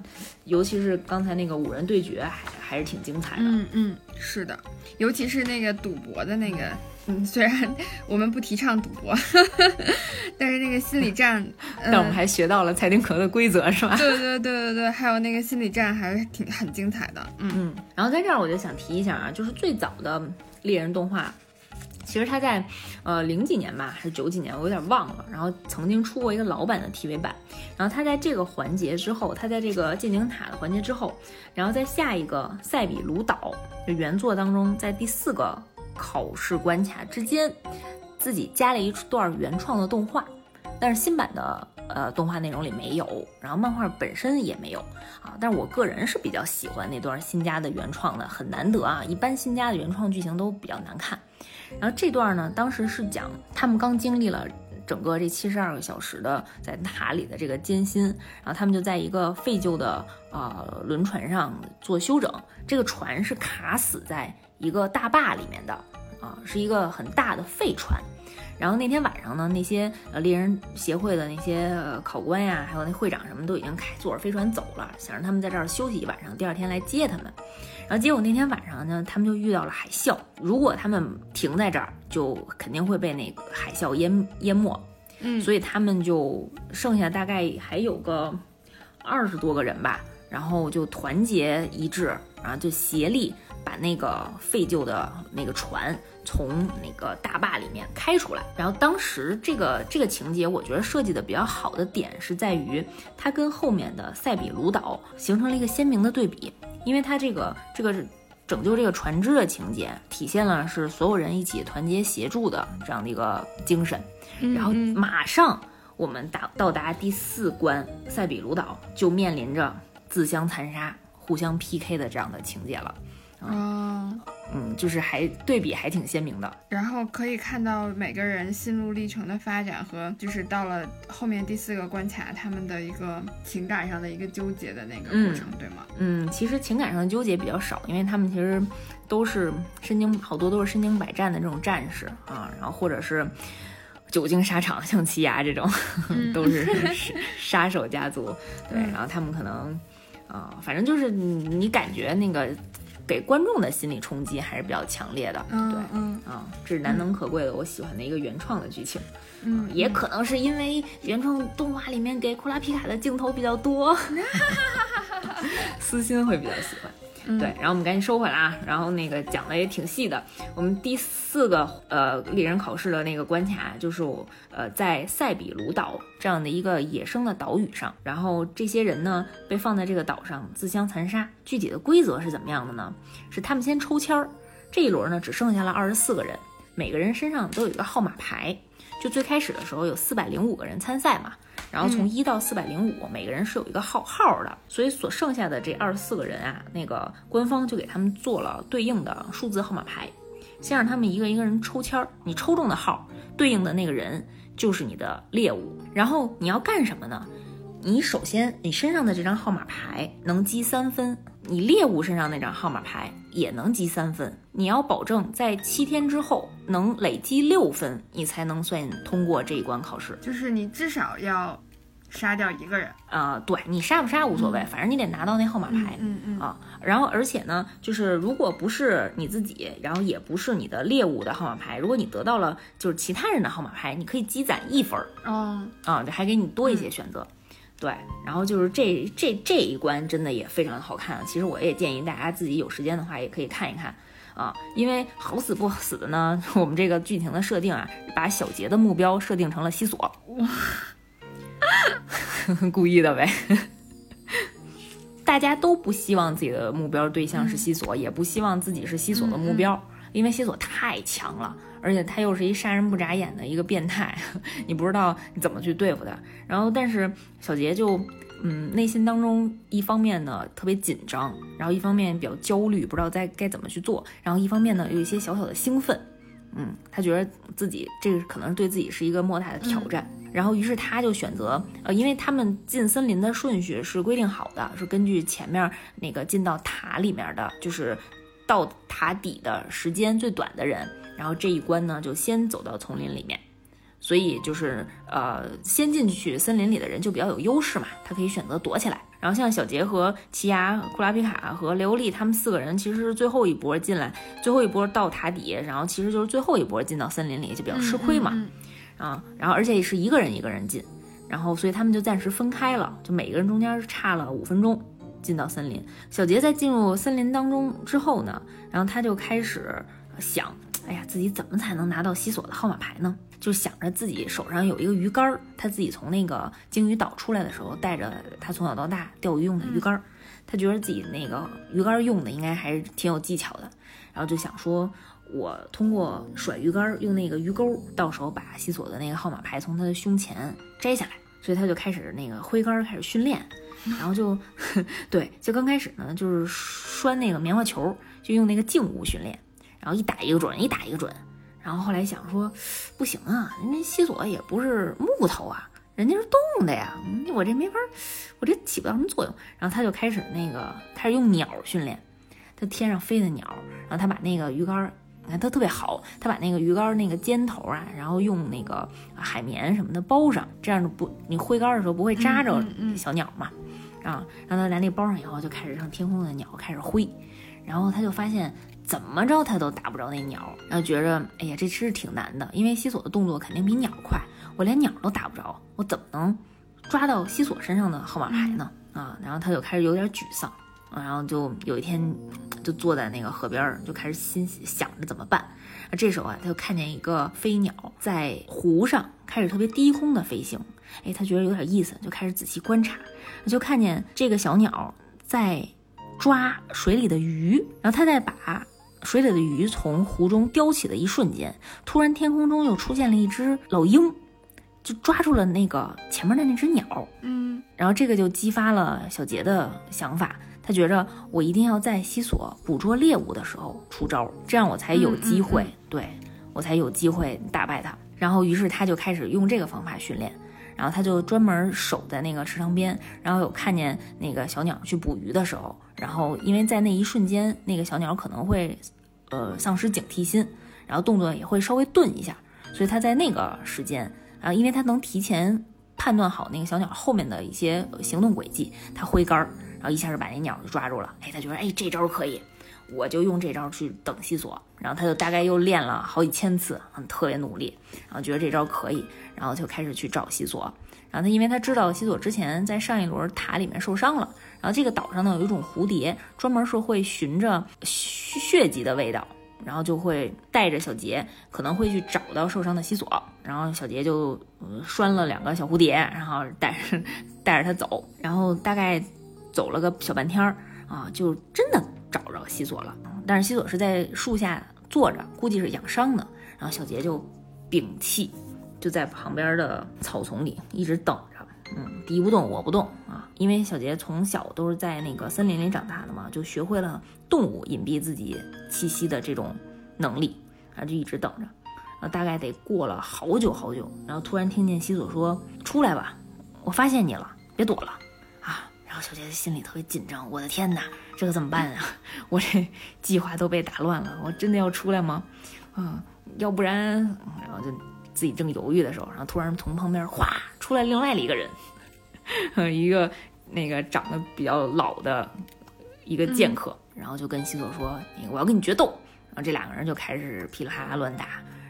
尤其是刚才那个五人对决，还还是挺精彩的。嗯嗯，是的，尤其是那个赌博的那个。嗯，虽然我们不提倡赌博，但是那个心理战，但我们还学到了财丁壳的规则，是吧？对对对对对，还有那个心理战还是挺很精彩的。嗯嗯。然后在这儿我就想提一下啊，就是最早的猎人动画，其实它在呃零几年吧，还是九几年，我有点忘了。然后曾经出过一个老版的 TV 版。然后它在这个环节之后，它在这个鉴定塔的环节之后，然后在下一个塞比鲁岛就原作当中，在第四个。考试关卡之间，自己加了一段原创的动画，但是新版的呃动画内容里没有，然后漫画本身也没有啊。但是我个人是比较喜欢那段新加的原创的，很难得啊。一般新加的原创剧情都比较难看。然后这段呢，当时是讲他们刚经历了整个这七十二个小时的在塔里的这个艰辛，然后他们就在一个废旧的呃轮船上做休整，这个船是卡死在。一个大坝里面的，是一个很大的废船。然后那天晚上呢，那些呃猎人协会的那些考官呀，还有那会长什么都已经开坐着飞船走了，想让他们在这儿休息一晚上，第二天来接他们。然后结果那天晚上呢，他们就遇到了海啸。如果他们停在这儿，就肯定会被那个海啸淹淹没。嗯，所以他们就剩下大概还有个二十多个人吧，然后就团结一致，然后就协力。把那个废旧的那个船从那个大坝里面开出来，然后当时这个这个情节，我觉得设计的比较好的点是在于，它跟后面的塞比鲁岛形成了一个鲜明的对比，因为它这个这个拯救这个船只的情节，体现了是所有人一起团结协助的这样的一个精神。然后马上我们达到达第四关塞比鲁岛，就面临着自相残杀、互相 PK 的这样的情节了。哦，嗯，就是还对比还挺鲜明的。然后可以看到每个人心路历程的发展和就是到了后面第四个关卡，他们的一个情感上的一个纠结的那个过程，对吗？嗯，其实情感上的纠结比较少，因为他们其实都是身经好多都是身经百战的这种战士啊，然后或者是久经沙场，像奇牙这种 都是 杀手家族，对，然后他们可能啊，反正就是你你感觉那个。给观众的心理冲击还是比较强烈的，对，嗯。啊，这是难能可贵的，我喜欢的一个原创的剧情，嗯，也可能是因为原创动画里面给库拉皮卡的镜头比较多，私心会比较喜欢。对，然后我们赶紧收回来啊，然后那个讲的也挺细的。我们第四个呃猎人考试的那个关卡，就是我呃在塞比鲁岛这样的一个野生的岛屿上，然后这些人呢被放在这个岛上自相残杀。具体的规则是怎么样的呢？是他们先抽签儿，这一轮呢只剩下了二十四个人，每个人身上都有一个号码牌。就最开始的时候有四百零五个人参赛嘛。然后从一到四百零五，每个人是有一个号号的，所以所剩下的这二十四个人啊，那个官方就给他们做了对应的数字号码牌，先让他们一个一个人抽签儿，你抽中的号对应的那个人就是你的猎物，然后你要干什么呢？你首先你身上的这张号码牌能积三分。你猎物身上那张号码牌也能积三分，你要保证在七天之后能累积六分，你才能算通过这一关考试。就是你至少要杀掉一个人啊，对你杀不杀无所谓，反正你得拿到那号码牌。嗯嗯啊，然后而且呢，就是如果不是你自己，然后也不是你的猎物的号码牌，如果你得到了就是其他人的号码牌，你可以积攒一分儿。哦，啊，这还给你多一些选择。对，然后就是这这这一关真的也非常的好看。其实我也建议大家自己有时间的话也可以看一看啊，因为好死不死的呢，我们这个剧情的设定啊，把小杰的目标设定成了西索，哇，故意的呗。大家都不希望自己的目标对象是西索，也不希望自己是西索的目标，因为西索太强了。而且他又是一杀人不眨眼的一个变态，你不知道你怎么去对付他。然后，但是小杰就，嗯，内心当中一方面呢特别紧张，然后一方面比较焦虑，不知道该该怎么去做。然后一方面呢有一些小小的兴奋，嗯，他觉得自己这个可能对自己是一个莫大的挑战。然后于是他就选择，呃，因为他们进森林的顺序是规定好的，是根据前面那个进到塔里面的，就是到塔底的时间最短的人。然后这一关呢，就先走到丛林里面，所以就是呃，先进去森林里的人就比较有优势嘛，他可以选择躲起来。然后像小杰和奇牙、库拉皮卡和雷欧利他们四个人，其实是最后一波进来，最后一波到塔底，然后其实就是最后一波进到森林里，就比较吃亏嘛。啊，然后而且也是一个人一个人进，然后所以他们就暂时分开了，就每个人中间差了五分钟进到森林。小杰在进入森林当中之后呢，然后他就开始想。哎呀，自己怎么才能拿到西索的号码牌呢？就想着自己手上有一个鱼竿，他自己从那个鲸鱼岛出来的时候带着他从小到大钓鱼用的鱼竿，他觉得自己那个鱼竿用的应该还是挺有技巧的，然后就想说，我通过甩鱼竿用那个鱼钩，到时候把西索的那个号码牌从他的胸前摘下来，所以他就开始那个挥杆开始训练，然后就对，就刚开始呢就是拴那个棉花球，就用那个静物训练。然后一打一个准，一打一个准。然后后来想说，不行啊，人家西索也不是木头啊，人家是动的呀，我这没法，我这起不到什么作用。然后他就开始那个开始用鸟训练，他天上飞的鸟。然后他把那个鱼竿，看他特别好，他把那个鱼竿那个尖头啊，然后用那个海绵什么的包上，这样不你挥竿的时候不会扎着小鸟嘛。啊，让他来那包上以后，就开始让天空的鸟开始挥，然后他就发现。怎么着他都打不着那鸟，然后觉着，哎呀，这其实挺难的，因为西索的动作肯定比鸟快，我连鸟都打不着，我怎么能抓到西索身上的号码牌呢？啊，然后他就开始有点沮丧，然后就有一天就坐在那个河边，就开始心想着怎么办。啊，这时候啊，他就看见一个飞鸟在湖上开始特别低空的飞行，哎，他觉得有点意思，就开始仔细观察，就看见这个小鸟在。抓水里的鱼，然后他在把水里的鱼从湖中叼起的一瞬间，突然天空中又出现了一只老鹰，就抓住了那个前面的那只鸟。嗯然后这个就激发了小杰的想法，他觉着我一定要在西索捕捉猎物的时候出招，这样我才有机会，嗯嗯对我才有机会打败他。然后于是他就开始用这个方法训练，然后他就专门守在那个池塘边，然后有看见那个小鸟去捕鱼的时候，然后因为在那一瞬间，那个小鸟可能会呃丧失警惕心，然后动作也会稍微顿一下，所以他在那个时间啊，因为他能提前判断好那个小鸟后面的一些呃行动轨迹，他挥杆儿，然后一下就把那鸟就抓住了。哎，他觉得哎这招可以，我就用这招去等西索。然后他就大概又练了好几千次，很特别努力，然后觉得这招可以，然后就开始去找西索。然后他因为他知道西索之前在上一轮塔里面受伤了，然后这个岛上呢有一种蝴蝶，专门是会循着血迹的味道。然后就会带着小杰，可能会去找到受伤的西索，然后小杰就、拴了两个小蝴蝶，然后带着带着他走，然后大概走了个小半天儿啊，就真的找着西索了。但是西索是在树下坐着，估计是养伤呢。然后小杰就屏气，就在旁边的草丛里一直等着。嗯，敌不动我不动啊，因为小杰从小都是在那个森林里长大的嘛，就学会了动物隐蔽自己气息的这种能力，啊就一直等着。然后大概得过了好久好久，然后突然听见西索说：“出来吧，我发现你了，别躲了！”后小杰心里特别紧张，我的天哪，这可怎么办啊？我这计划都被打乱了，我真的要出来吗？嗯，要不然，然后就自己正犹豫的时候，然后突然从旁边哗出来另外的一个人，呃，一个那个长得比较老的一个剑客，然后就跟西索说：“那个我要跟你决斗。”然后这两个人就开始噼里啪啦乱打。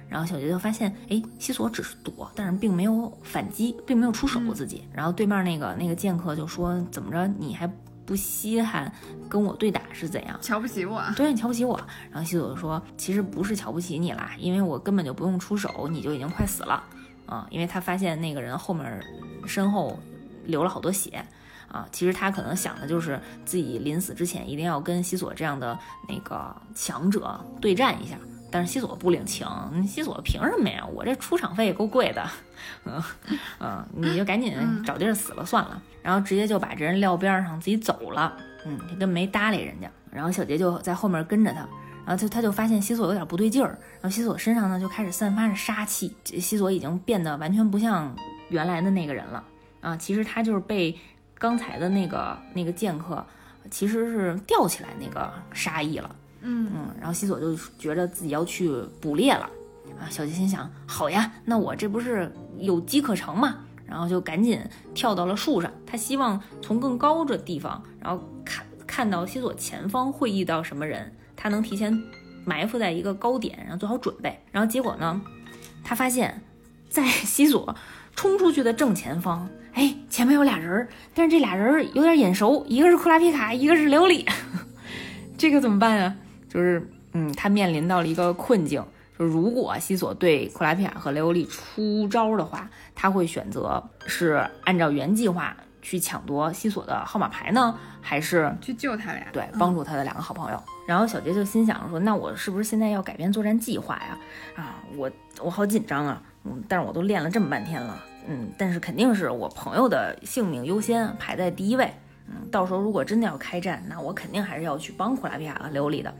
然后小杰就发现，哎，西索只是躲，但是并没有反击，并没有出手自己。然后对面那个那个剑客就说：“怎么着，你还不稀罕跟我对打是怎样？”瞧不起我。对你瞧不起我。然后西索就说：“其实不是瞧不起你啦，因为我根本就不用出手，你就已经快死了啊！因为他发现那个人后面身后流了好多血啊。其实他可能想的就是自己临死之前一定要跟西索这样的那个强者对战一下。但是西索不领情，西索凭什么呀？我这出场费也够贵的，嗯嗯，你就赶紧找地儿死了算了。然后直接就把这人撂边上，自己走了。嗯，他跟没搭理人家。然后小杰就在后面跟着他，然后就他就发现西索有点不对劲儿，然后西索身上呢就开始散发着杀气，这西索已经变得完全不像原来的那个人了啊！其实他就是被刚才的那个那个剑客，其实是吊起来那个杀意了。嗯嗯，然后西索就觉得自己要去捕猎了啊！小杰心想：好呀，那我这不是有机可乘嘛？然后就赶紧跳到了树上，他希望从更高的地方，然后看看到西索前方会遇到什么人，他能提前埋伏在一个高点，然后做好准备。然后结果呢，他发现，在西索冲出去的正前方，哎，前面有俩人，但是这俩人有点眼熟，一个是库拉皮卡，一个是琉璃，这个怎么办啊？就是，嗯，他面临到了一个困境，就是如果西索对库拉皮亚和雷欧利出招的话，他会选择是按照原计划去抢夺西索的号码牌呢，还是去救他俩？对帮助他的两个好朋友？然后小杰就心想说，那我是不是现在要改变作战计划呀？啊，我我好紧张啊，嗯，但是我都练了这么半天了，嗯，但是肯定是我朋友的性命优先，排在第一位。嗯，到时候如果真的要开战，那我肯定还是要去帮库拉皮亚和雷欧利的，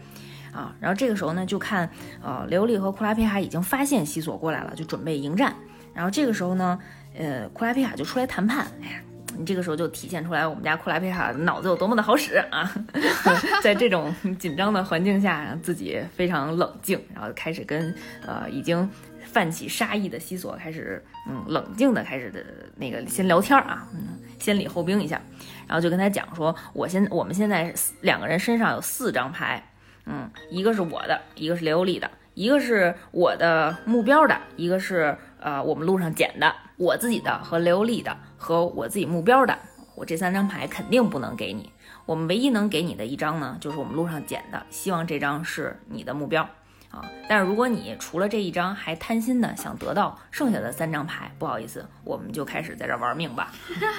啊，然后这个时候呢，就看呃雷欧利和库拉皮卡已经发现西索过来了，就准备迎战。然后这个时候呢，呃，库拉皮卡就出来谈判，哎呀，你这个时候就体现出来我们家库拉皮卡脑子有多么的好使啊！在这种紧张的环境下，自己非常冷静，然后开始跟呃已经泛起杀意的西索开始嗯冷静的开始的那个先聊天啊，嗯，先礼后兵一下。然后就跟他讲说，我现我们现在两个人身上有四张牌，嗯，一个是我的，一个是刘丽的，一个是我的目标的，一个是呃我们路上捡的，我自己的和刘丽的和我自己目标的，我这三张牌肯定不能给你，我们唯一能给你的一张呢，就是我们路上捡的，希望这张是你的目标。啊。但是如果你除了这一张还贪心的想得到剩下的三张牌，不好意思，我们就开始在这玩命吧。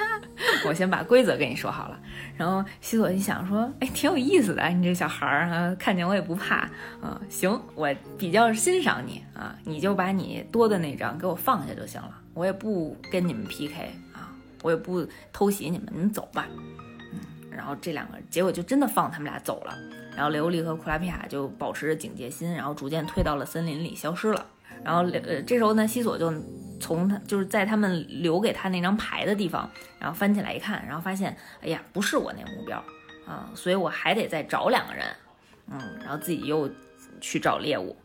我先把规则跟你说好了。然后西索一想说，哎，挺有意思的，你这小孩儿啊，看见我也不怕啊。行，我比较欣赏你啊，你就把你多的那张给我放下就行了，我也不跟你们 PK 啊，我也不偷袭你们，你们走吧。嗯，然后这两个结果就真的放他们俩走了。然后雷欧利和库拉皮卡就保持着警戒心，然后逐渐退到了森林里，消失了。然后呃，这时候呢，西索就从他就是在他们留给他那张牌的地方，然后翻起来一看，然后发现，哎呀，不是我那目标啊，所以我还得再找两个人，嗯，然后自己又去找猎物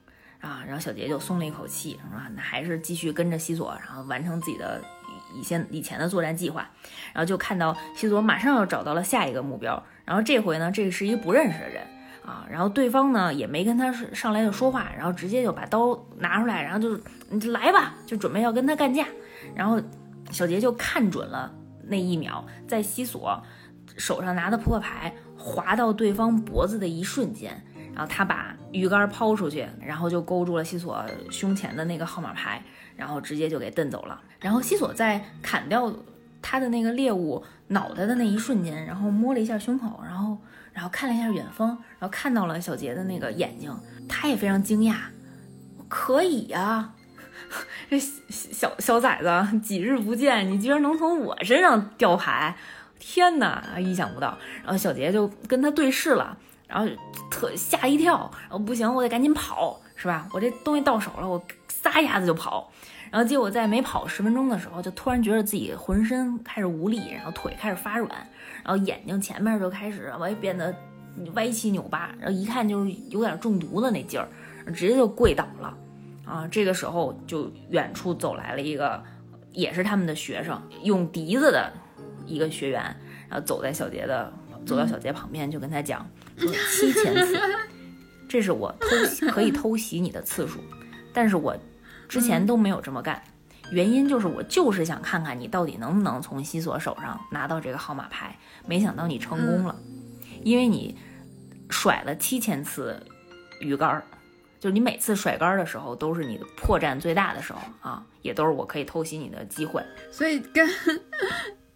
啊，然后小杰就松了一口气，啊？那还是继续跟着西索，然后完成自己的以前以前的作战计划。然后就看到西索马上要找到了下一个目标，然后这回呢，这个是一不认识的人。啊，然后对方呢也没跟他上来就说话，然后直接就把刀拿出来，然后就你就来吧，就准备要跟他干架。然后小杰就看准了那一秒，在西索手上拿的扑克牌划到对方脖子的一瞬间，然后他把鱼竿抛出去，然后就勾住了西索胸前的那个号码牌，然后直接就给蹬走了。然后西索在砍掉他的那个猎物脑袋的那一瞬间，然后摸了一下胸口，然后。然后看了一下远方，然后看到了小杰的那个眼睛，他也非常惊讶。可以呀，这小小崽子几日不见，你居然能从我身上掉牌，天哪，意想不到。然后小杰就跟他对视了，然后特吓一跳，然后不行，我得赶紧跑，是吧？我这东西到手了，我撒丫子就跑。然后结果在没跑十分钟的时候，就突然觉得自己浑身开始无力，然后腿开始发软。然后眼睛前面就开始我也变得歪七扭八，然后一看就是有点中毒的那劲儿，直接就跪倒了。啊，这个时候就远处走来了一个，也是他们的学生，用笛子的一个学员，然后走在小杰的，走到小杰旁边，就跟他讲说七千次，这是我偷可以偷袭你的次数，但是我之前都没有这么干。原因就是我就是想看看你到底能不能从西索手上拿到这个号码牌，没想到你成功了，因为你甩了七千次鱼竿儿，就是你每次甩竿的时候都是你的破绽最大的时候啊，也都是我可以偷袭你的机会。所以跟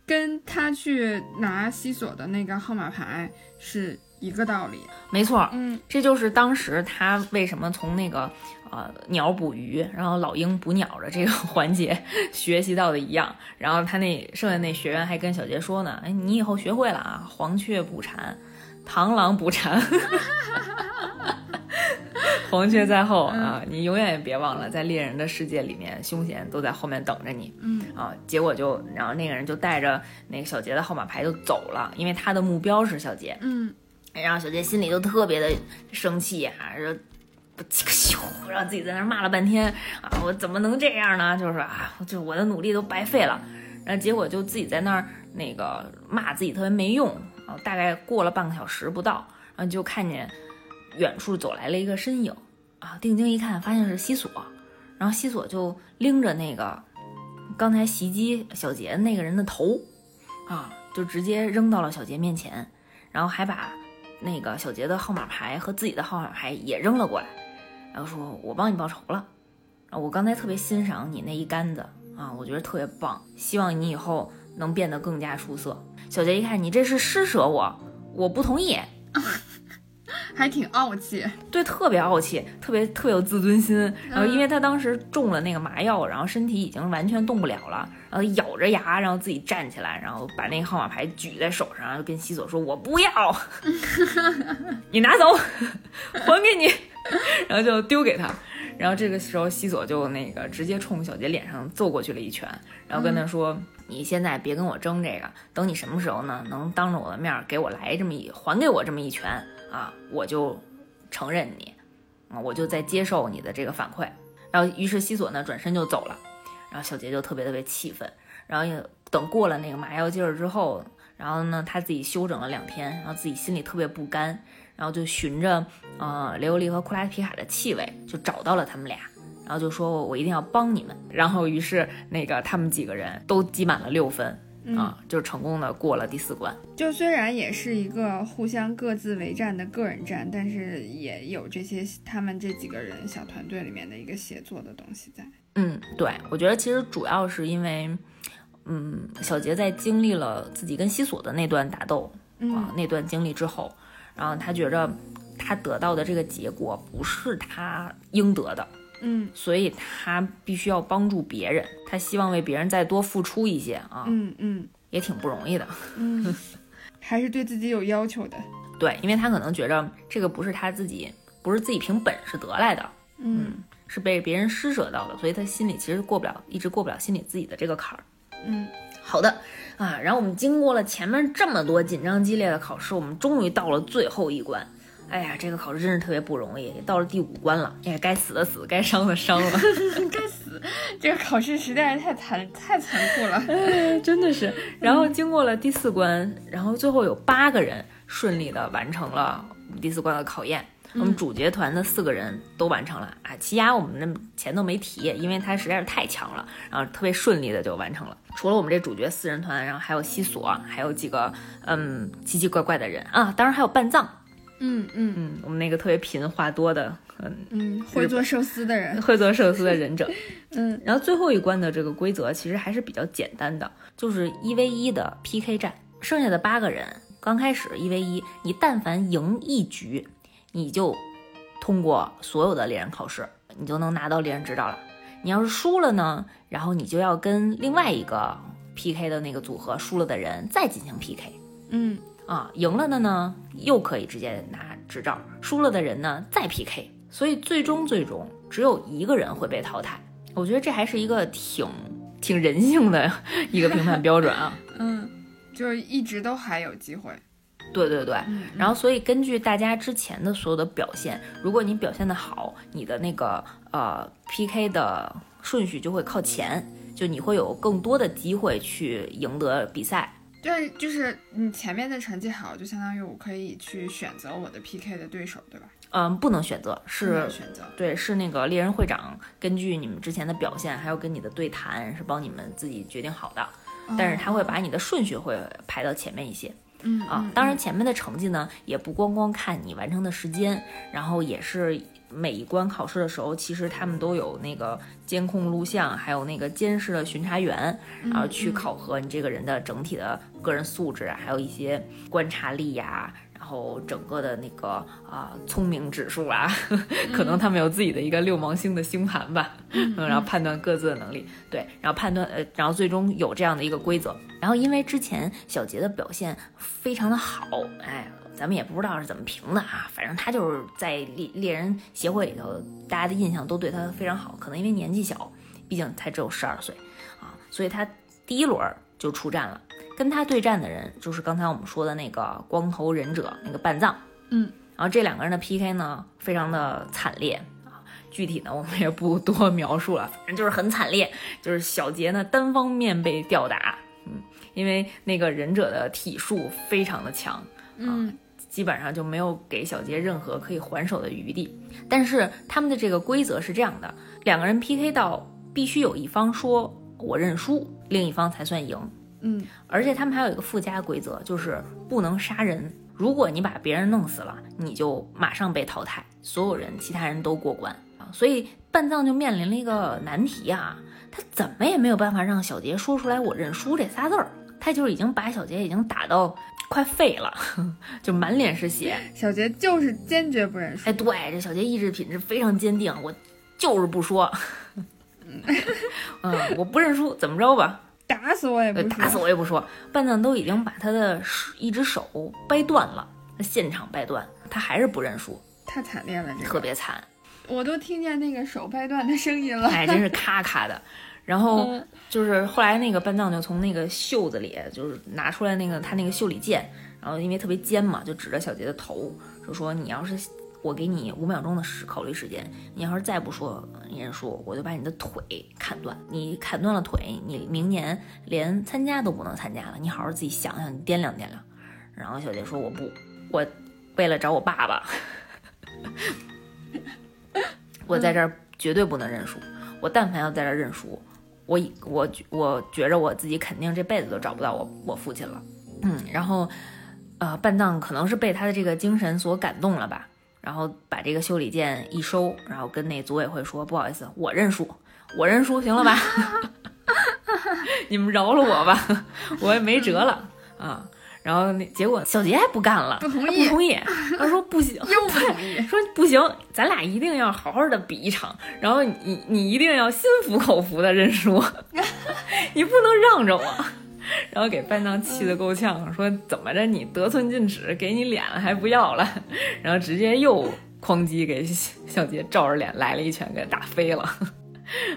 跟他去拿西索的那个号码牌是一个道理。没错，嗯，这就是当时他为什么从那个。呃，鸟捕鱼，然后老鹰捕鸟的这个 环节学习到的一样。然后他那剩下那学员还跟小杰说呢：“哎，你以后学会了啊，黄雀捕蝉，螳螂捕蝉，黄雀在后啊，你永远也别忘了，在猎人的世界里面，凶险都在后面等着你。”嗯啊，结果就，然后那个人就带着那个小杰的号码牌就走了，因为他的目标是小杰。嗯，然后小杰心里就特别的生气啊，说。不咻，让自己在那骂了半天啊！我怎么能这样呢？就是啊，就我的努力都白费了。然后结果就自己在那儿那个骂自己特别没用啊。大概过了半个小时不到，然后就看见远处走来了一个身影啊。定睛一看，发现是西索。然后西索就拎着那个刚才袭击小杰那个人的头啊，就直接扔到了小杰面前，然后还把那个小杰的号码牌和自己的号码牌也扔了过来。然后说：“我帮你报仇了，啊，我刚才特别欣赏你那一杆子啊，我觉得特别棒，希望你以后能变得更加出色。”小杰一看，你这是施舍我，我不同意，还挺傲气，对，特别傲气，特别特有自尊心。然后因为他当时中了那个麻药，然后身体已经完全动不了了，然后咬着牙，然后自己站起来，然后把那个号码牌举在手上，然后跟西索说：“我不要，你拿走，还给你。”然后就丢给他，然后这个时候西索就那个直接冲小杰脸上揍过去了一拳，然后跟他说：“你现在别跟我争这个，等你什么时候呢？能当着我的面给我来这么一还给我这么一拳啊，我就承认你啊，我就在接受你的这个反馈。”然后于是西索呢转身就走了，然后小杰就特别特别气愤，然后也等过了那个麻药劲儿之后，然后呢他自己休整了两天，然后自己心里特别不甘。然后就循着呃雷欧利和库拉皮卡的气味，就找到了他们俩，然后就说：“我一定要帮你们。”然后于是那个他们几个人都积满了六分，啊，就成功的过了第四关。就虽然也是一个互相各自为战的个人战，但是也有这些他们这几个人小团队里面的一个协作的东西在。嗯，对，我觉得其实主要是因为，嗯，小杰在经历了自己跟西索的那段打斗啊那段经历之后，然后他觉着他得到的这个结果不是他应得的。嗯，所以他必须要帮助别人，他希望为别人再多付出一些啊。嗯嗯，也挺不容易的。嗯，还是对自己有要求的。对，因为他可能觉着这个不是他自己，不是自己凭本事得来的，嗯，是被别人施舍到的，所以他心里其实过不了，一直过不了心里自己的这个坎儿。嗯，好的啊，然后我们经过了前面这么多紧张激烈的考试，我们终于到了最后一关。哎呀，这个考试真是特别不容易，到了第五关了，哎，该死的死，该伤的伤了，该死，这个考试实在是太残太残酷了，哎，真的是。然后经过了第四关，然后最后有八个人顺利的完成了第四关的考验，我们主角团的四个人都完成了啊，奇亚我们那前头没提，因为他实在是太强了，然后特别顺利的就完成了。除了我们这主角四人团，然后还有西索，还有几个嗯奇奇怪怪的人啊，当然还有半藏。嗯嗯嗯，我们那个特别贫话多的，嗯嗯，会做寿司的人，会做寿司的忍者，嗯，然后最后一关的这个规则其实还是比较简单的，就是一 v 一的 PK 战，剩下的八个人刚开始一 v 一，你但凡赢一局，你就通过所有的猎人考试，你就能拿到猎人执照了。你要是输了呢，然后你就要跟另外一个 PK 的那个组合输了的人再进行 PK，嗯。啊，赢了的呢，又可以直接拿执照；输了的人呢，再 PK。所以最终最终只有一个人会被淘汰。我觉得这还是一个挺挺人性的 一个评判标准啊。嗯，就是一直都还有机会。对对对。然后，所以根据大家之前的所有的表现，如果你表现的好，你的那个呃 PK 的顺序就会靠前，就你会有更多的机会去赢得比赛。对，就是你前面的成绩好，就相当于我可以去选择我的 PK 的对手，对吧？嗯，不能选择，是选择。对，是那个猎人会长根据你们之前的表现，还有跟你的对谈，是帮你们自己决定好的。但是他会把你的顺序会排到前面一些。嗯啊，当然前面的成绩呢，也不光光看你完成的时间，然后也是。每一关考试的时候，其实他们都有那个监控录像，还有那个监视的巡查员，然后去考核你这个人的整体的个人素质，还有一些观察力呀，然后整个的那个啊聪明指数啊，可能他们有自己的一个六芒星的星盘吧，嗯，然后判断各自的能力，对，然后判断呃，然后最终有这样的一个规则，然后因为之前小杰的表现非常的好，哎。咱们也不知道是怎么评的啊，反正他就是在猎猎人协会里头，大家的印象都对他非常好。可能因为年纪小，毕竟才只有十二岁啊，所以他第一轮就出战了。跟他对战的人就是刚才我们说的那个光头忍者那个半藏，嗯，然后这两个人的 PK 呢，非常的惨烈啊。具体呢，我们也不多描述了，反正就是很惨烈，就是小杰呢单方面被吊打，嗯，因为那个忍者的体术非常的强，嗯。基本上就没有给小杰任何可以还手的余地，但是他们的这个规则是这样的：两个人 PK 到必须有一方说我认输，另一方才算赢。嗯，而且他们还有一个附加规则，就是不能杀人。如果你把别人弄死了，你就马上被淘汰，所有人其他人都过关啊。所以半藏就面临了一个难题啊，他怎么也没有办法让小杰说出来我认输这仨字儿，他就是已经把小杰已经打到。快废了，就满脸是血。小杰就是坚决不认输。哎，对，这小杰意志品质非常坚定，我就是不说。嗯，我不认输，怎么着吧？打死我也不打死我也不说。半藏都已经把他的一只手掰断了，现场掰断，他还是不认输，太惨烈了，这特别惨。我都听见那个手掰断的声音了，哎，真是咔咔的。然后就是后来那个半藏就从那个袖子里就是拿出来那个他那个袖里剑，然后因为特别尖嘛，就指着小杰的头，就说你要是我给你五秒钟的时考虑时间，你要是再不说认输，我就把你的腿砍断。你砍断了腿，你明年连参加都不能参加了。你好好自己想想，你掂量掂量。然后小杰说我不，我为了找我爸爸，我在这儿绝对不能认输。我但凡要在这儿认输。我我我觉着我自己肯定这辈子都找不到我我父亲了。嗯，然后呃，半藏可能是被他的这个精神所感动了吧，然后把这个修理件一收，然后跟那组委会说：“不好意思，我认输，我认输，行了吧？你们饶了我吧，我也没辙了啊。”然后那结果小杰还不干了，不同意，不同意。他说不行，又不同意，说不行，咱俩一定要好好的比一场。然后你你一定要心服口服的认输，你不能让着我。然后给班长气得够呛，说怎么着你得寸进尺，给你脸了还不要了？然后直接又哐叽给小杰照着脸来了一拳，给他打飞了。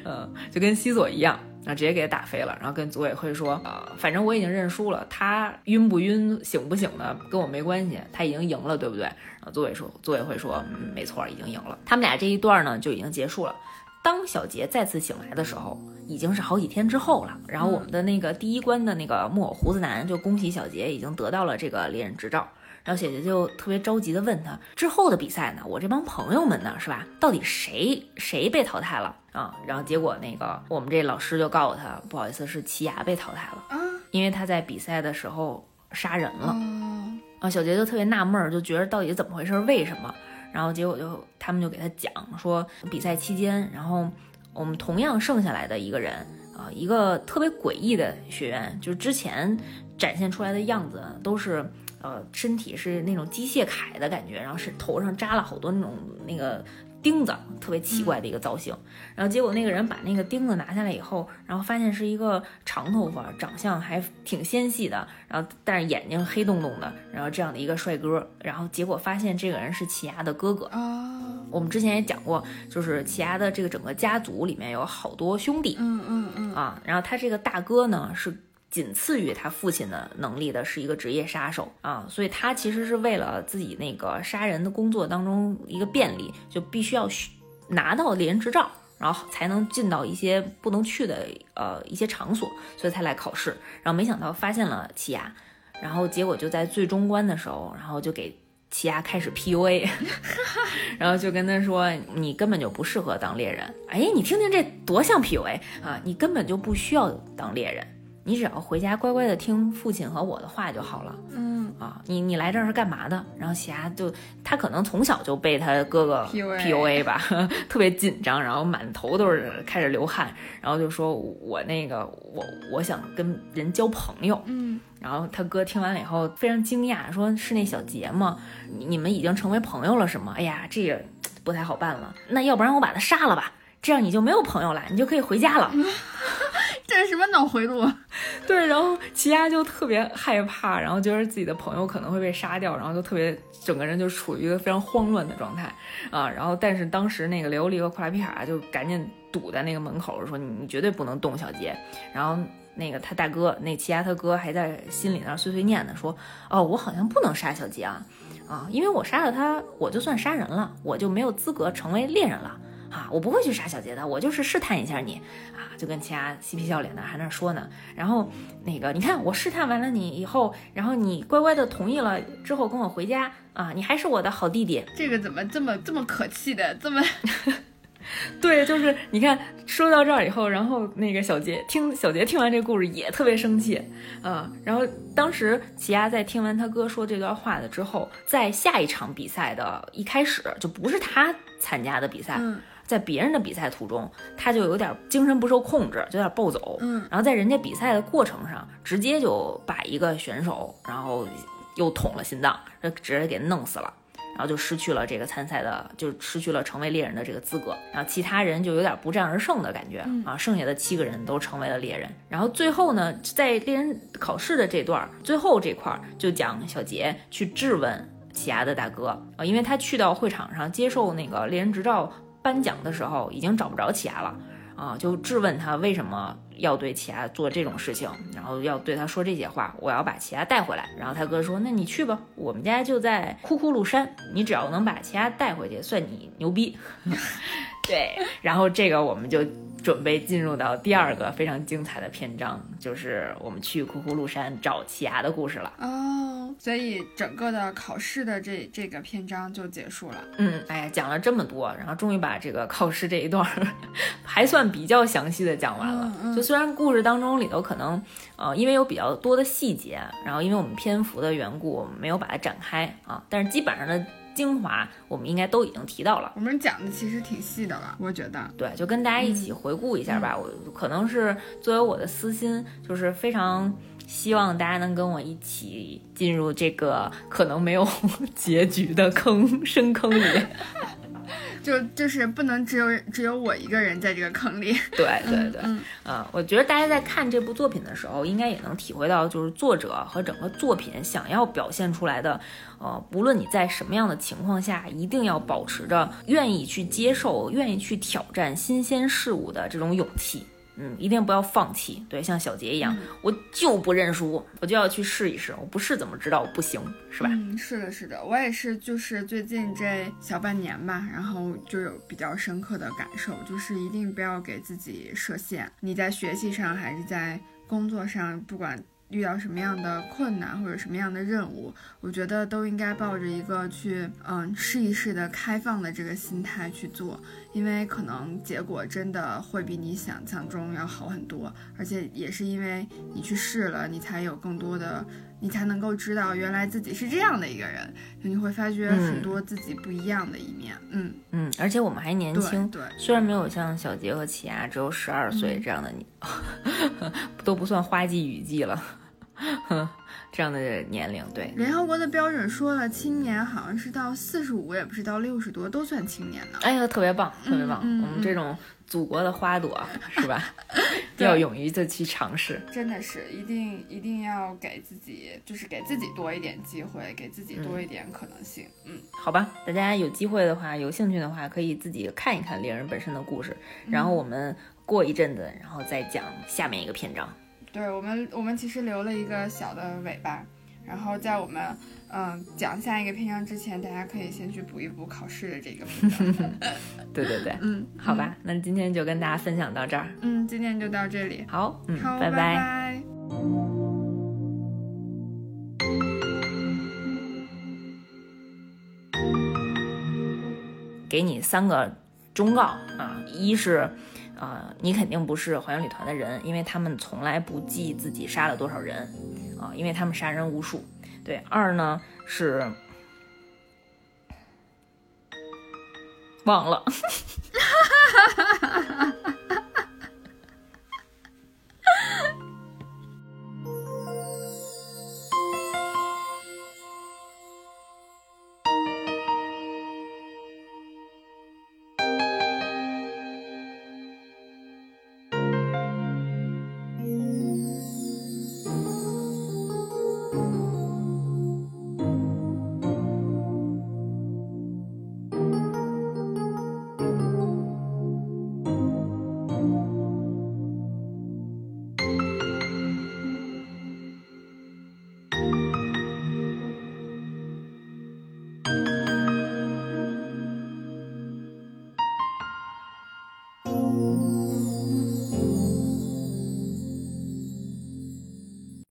嗯，就跟西索一样。然后直接给他打飞了，然后跟组委会说，呃，反正我已经认输了，他晕不晕、醒不醒的跟我没关系，他已经赢了，对不对？然后组委说，组委会说，嗯，没错，已经赢了。他们俩这一段呢就已经结束了。当小杰再次醒来的时候，已经是好几天之后了。然后我们的那个第一关的那个木偶胡子男就恭喜小杰已经得到了这个猎人执照。然后小杰就特别着急的问他之后的比赛呢？我这帮朋友们呢？是吧？到底谁谁被淘汰了啊？然后结果那个我们这老师就告诉他，不好意思，是奇牙被淘汰了啊，因为他在比赛的时候杀人了。啊，小杰就特别纳闷，就觉得到底怎么回事？为什么？然后结果就他们就给他讲说，比赛期间，然后我们同样剩下来的一个人啊，一个特别诡异的学员，就是之前展现出来的样子都是。呃，身体是那种机械铠的感觉，然后是头上扎了好多那种那个钉子，特别奇怪的一个造型。然后结果那个人把那个钉子拿下来以后，然后发现是一个长头发、长相还挺纤细的，然后但是眼睛黑洞洞的，然后这样的一个帅哥。然后结果发现这个人是奇牙的哥哥啊。我们之前也讲过，就是奇牙的这个整个家族里面有好多兄弟，嗯嗯嗯啊，然后他这个大哥呢是。仅次于他父亲的能力的是一个职业杀手啊，所以他其实是为了自己那个杀人的工作当中一个便利，就必须要拿到猎人执照，然后才能进到一些不能去的呃一些场所，所以才来考试。然后没想到发现了奇亚，然后结果就在最终关的时候，然后就给奇亚开始 PUA，然后就跟他说你根本就不适合当猎人。哎，你听听这多像 PUA 啊！你根本就不需要当猎人。你只要回家乖乖的听父亲和我的话就好了。嗯啊，你你来这儿是干嘛的？然后霞就他可能从小就被他哥哥 PUA 吧，特别紧张，然后满头都是开始流汗，然后就说我那个我我想跟人交朋友。嗯，然后他哥听完了以后非常惊讶，说是那小杰吗？你们已经成为朋友了是吗？哎呀，这个不太好办了。那要不然我把他杀了吧，这样你就没有朋友了，你就可以回家了。什么脑回路？对，然后齐亚就特别害怕，然后觉得自己的朋友可能会被杀掉，然后就特别整个人就处于一个非常慌乱的状态啊。然后，但是当时那个琉璃和库拉皮卡就赶紧堵在那个门口说：“你绝对不能动小杰。”然后那个他大哥那齐亚他哥还在心里那碎碎念呢，说：“哦，我好像不能杀小杰啊啊，因为我杀了他，我就算杀人了，我就没有资格成为猎人了。”啊，我不会去杀小杰的，我就是试探一下你，啊，就跟其他嬉皮笑脸的还那说呢。然后那个，你看我试探完了你以后，然后你乖乖的同意了之后跟我回家啊，你还是我的好弟弟。这个怎么这么这么可气的，这么？对，就是你看说到这儿以后，然后那个小杰听小杰听完这故事也特别生气啊。然后当时齐亚在听完他哥说这段话的之后，在下一场比赛的一开始就不是他参加的比赛。在别人的比赛途中，他就有点精神不受控制，就有点暴走。嗯，然后在人家比赛的过程上，直接就把一个选手，然后又捅了心脏，直接给弄死了，然后就失去了这个参赛的，就失去了成为猎人的这个资格。然后其他人就有点不战而胜的感觉啊，剩下的七个人都成为了猎人。然后最后呢，在猎人考试的这段最后这块，就讲小杰去质问奇亚的大哥啊，因为他去到会场上接受那个猎人执照。颁奖的时候已经找不着奇亚了啊，就质问他为什么要对奇亚做这种事情，然后要对他说这些话。我要把奇亚带回来。然后他哥说：“那你去吧，我们家就在库库鲁山，你只要能把奇亚带回去，算你牛逼。”对，然后这个我们就准备进入到第二个非常精彩的篇章，就是我们去库库路山找奇牙的故事了。哦，所以整个的考试的这这个篇章就结束了。嗯，哎呀，讲了这么多，然后终于把这个考试这一段 还算比较详细的讲完了。就虽然故事当中里头可能，呃，因为有比较多的细节，然后因为我们篇幅的缘故，没有把它展开啊，但是基本上的。精华我们应该都已经提到了，我们讲的其实挺细的了，我觉得。对，就跟大家一起回顾一下吧。我可能是作为我的私心，就是非常希望大家能跟我一起进入这个可能没有 结局的坑深坑里。就就是不能只有只有我一个人在这个坑里。对对对，嗯，我觉得大家在看这部作品的时候，应该也能体会到，就是作者和整个作品想要表现出来的，呃，不论你在什么样的情况下，一定要保持着愿意去接受、愿意去挑战新鲜事物的这种勇气。嗯，一定不要放弃。对，像小杰一样，我就不认输，我就要去试一试。我不试怎么知道我不行，是吧？嗯，是的，是的，我也是，就是最近这小半年吧，然后就有比较深刻的感受，就是一定不要给自己设限。你在学习上还是在工作上，不管。遇到什么样的困难或者什么样的任务，我觉得都应该抱着一个去嗯试一试的开放的这个心态去做，因为可能结果真的会比你想象中要好很多，而且也是因为你去试了，你才有更多的，你才能够知道原来自己是这样的一个人，你会发觉很多自己不一样的一面。嗯嗯，而且我们还年轻，对，虽然没有像小杰和奇亚只有十二岁这样的你，都不算花季雨季了。这样的年龄，对联合国的标准说了，青年好像是到四十五，也不是到六十多，都算青年呢。哎呀，特别棒，特别棒！我们这种祖国的花朵，是吧？要勇于的去尝试，真的是一定一定要给自己，就是给自己多一点机会，给自己多一点可能性。嗯，好吧，大家有机会的话，有兴趣的话，可以自己看一看猎人本身的故事，然后我们过一阵子，然后再讲下面一个篇章。对我们，我们其实留了一个小的尾巴，然后在我们嗯讲下一个篇章之前，大家可以先去补一补考试的这个篇章。对对对，嗯，好吧，那今天就跟大家分享到这儿。嗯，今天就到这里。好，嗯，好，拜拜。给你三个忠告啊，一是。啊，你肯定不是还原旅团的人，因为他们从来不记自己杀了多少人，啊，因为他们杀人无数。对，二呢是忘了。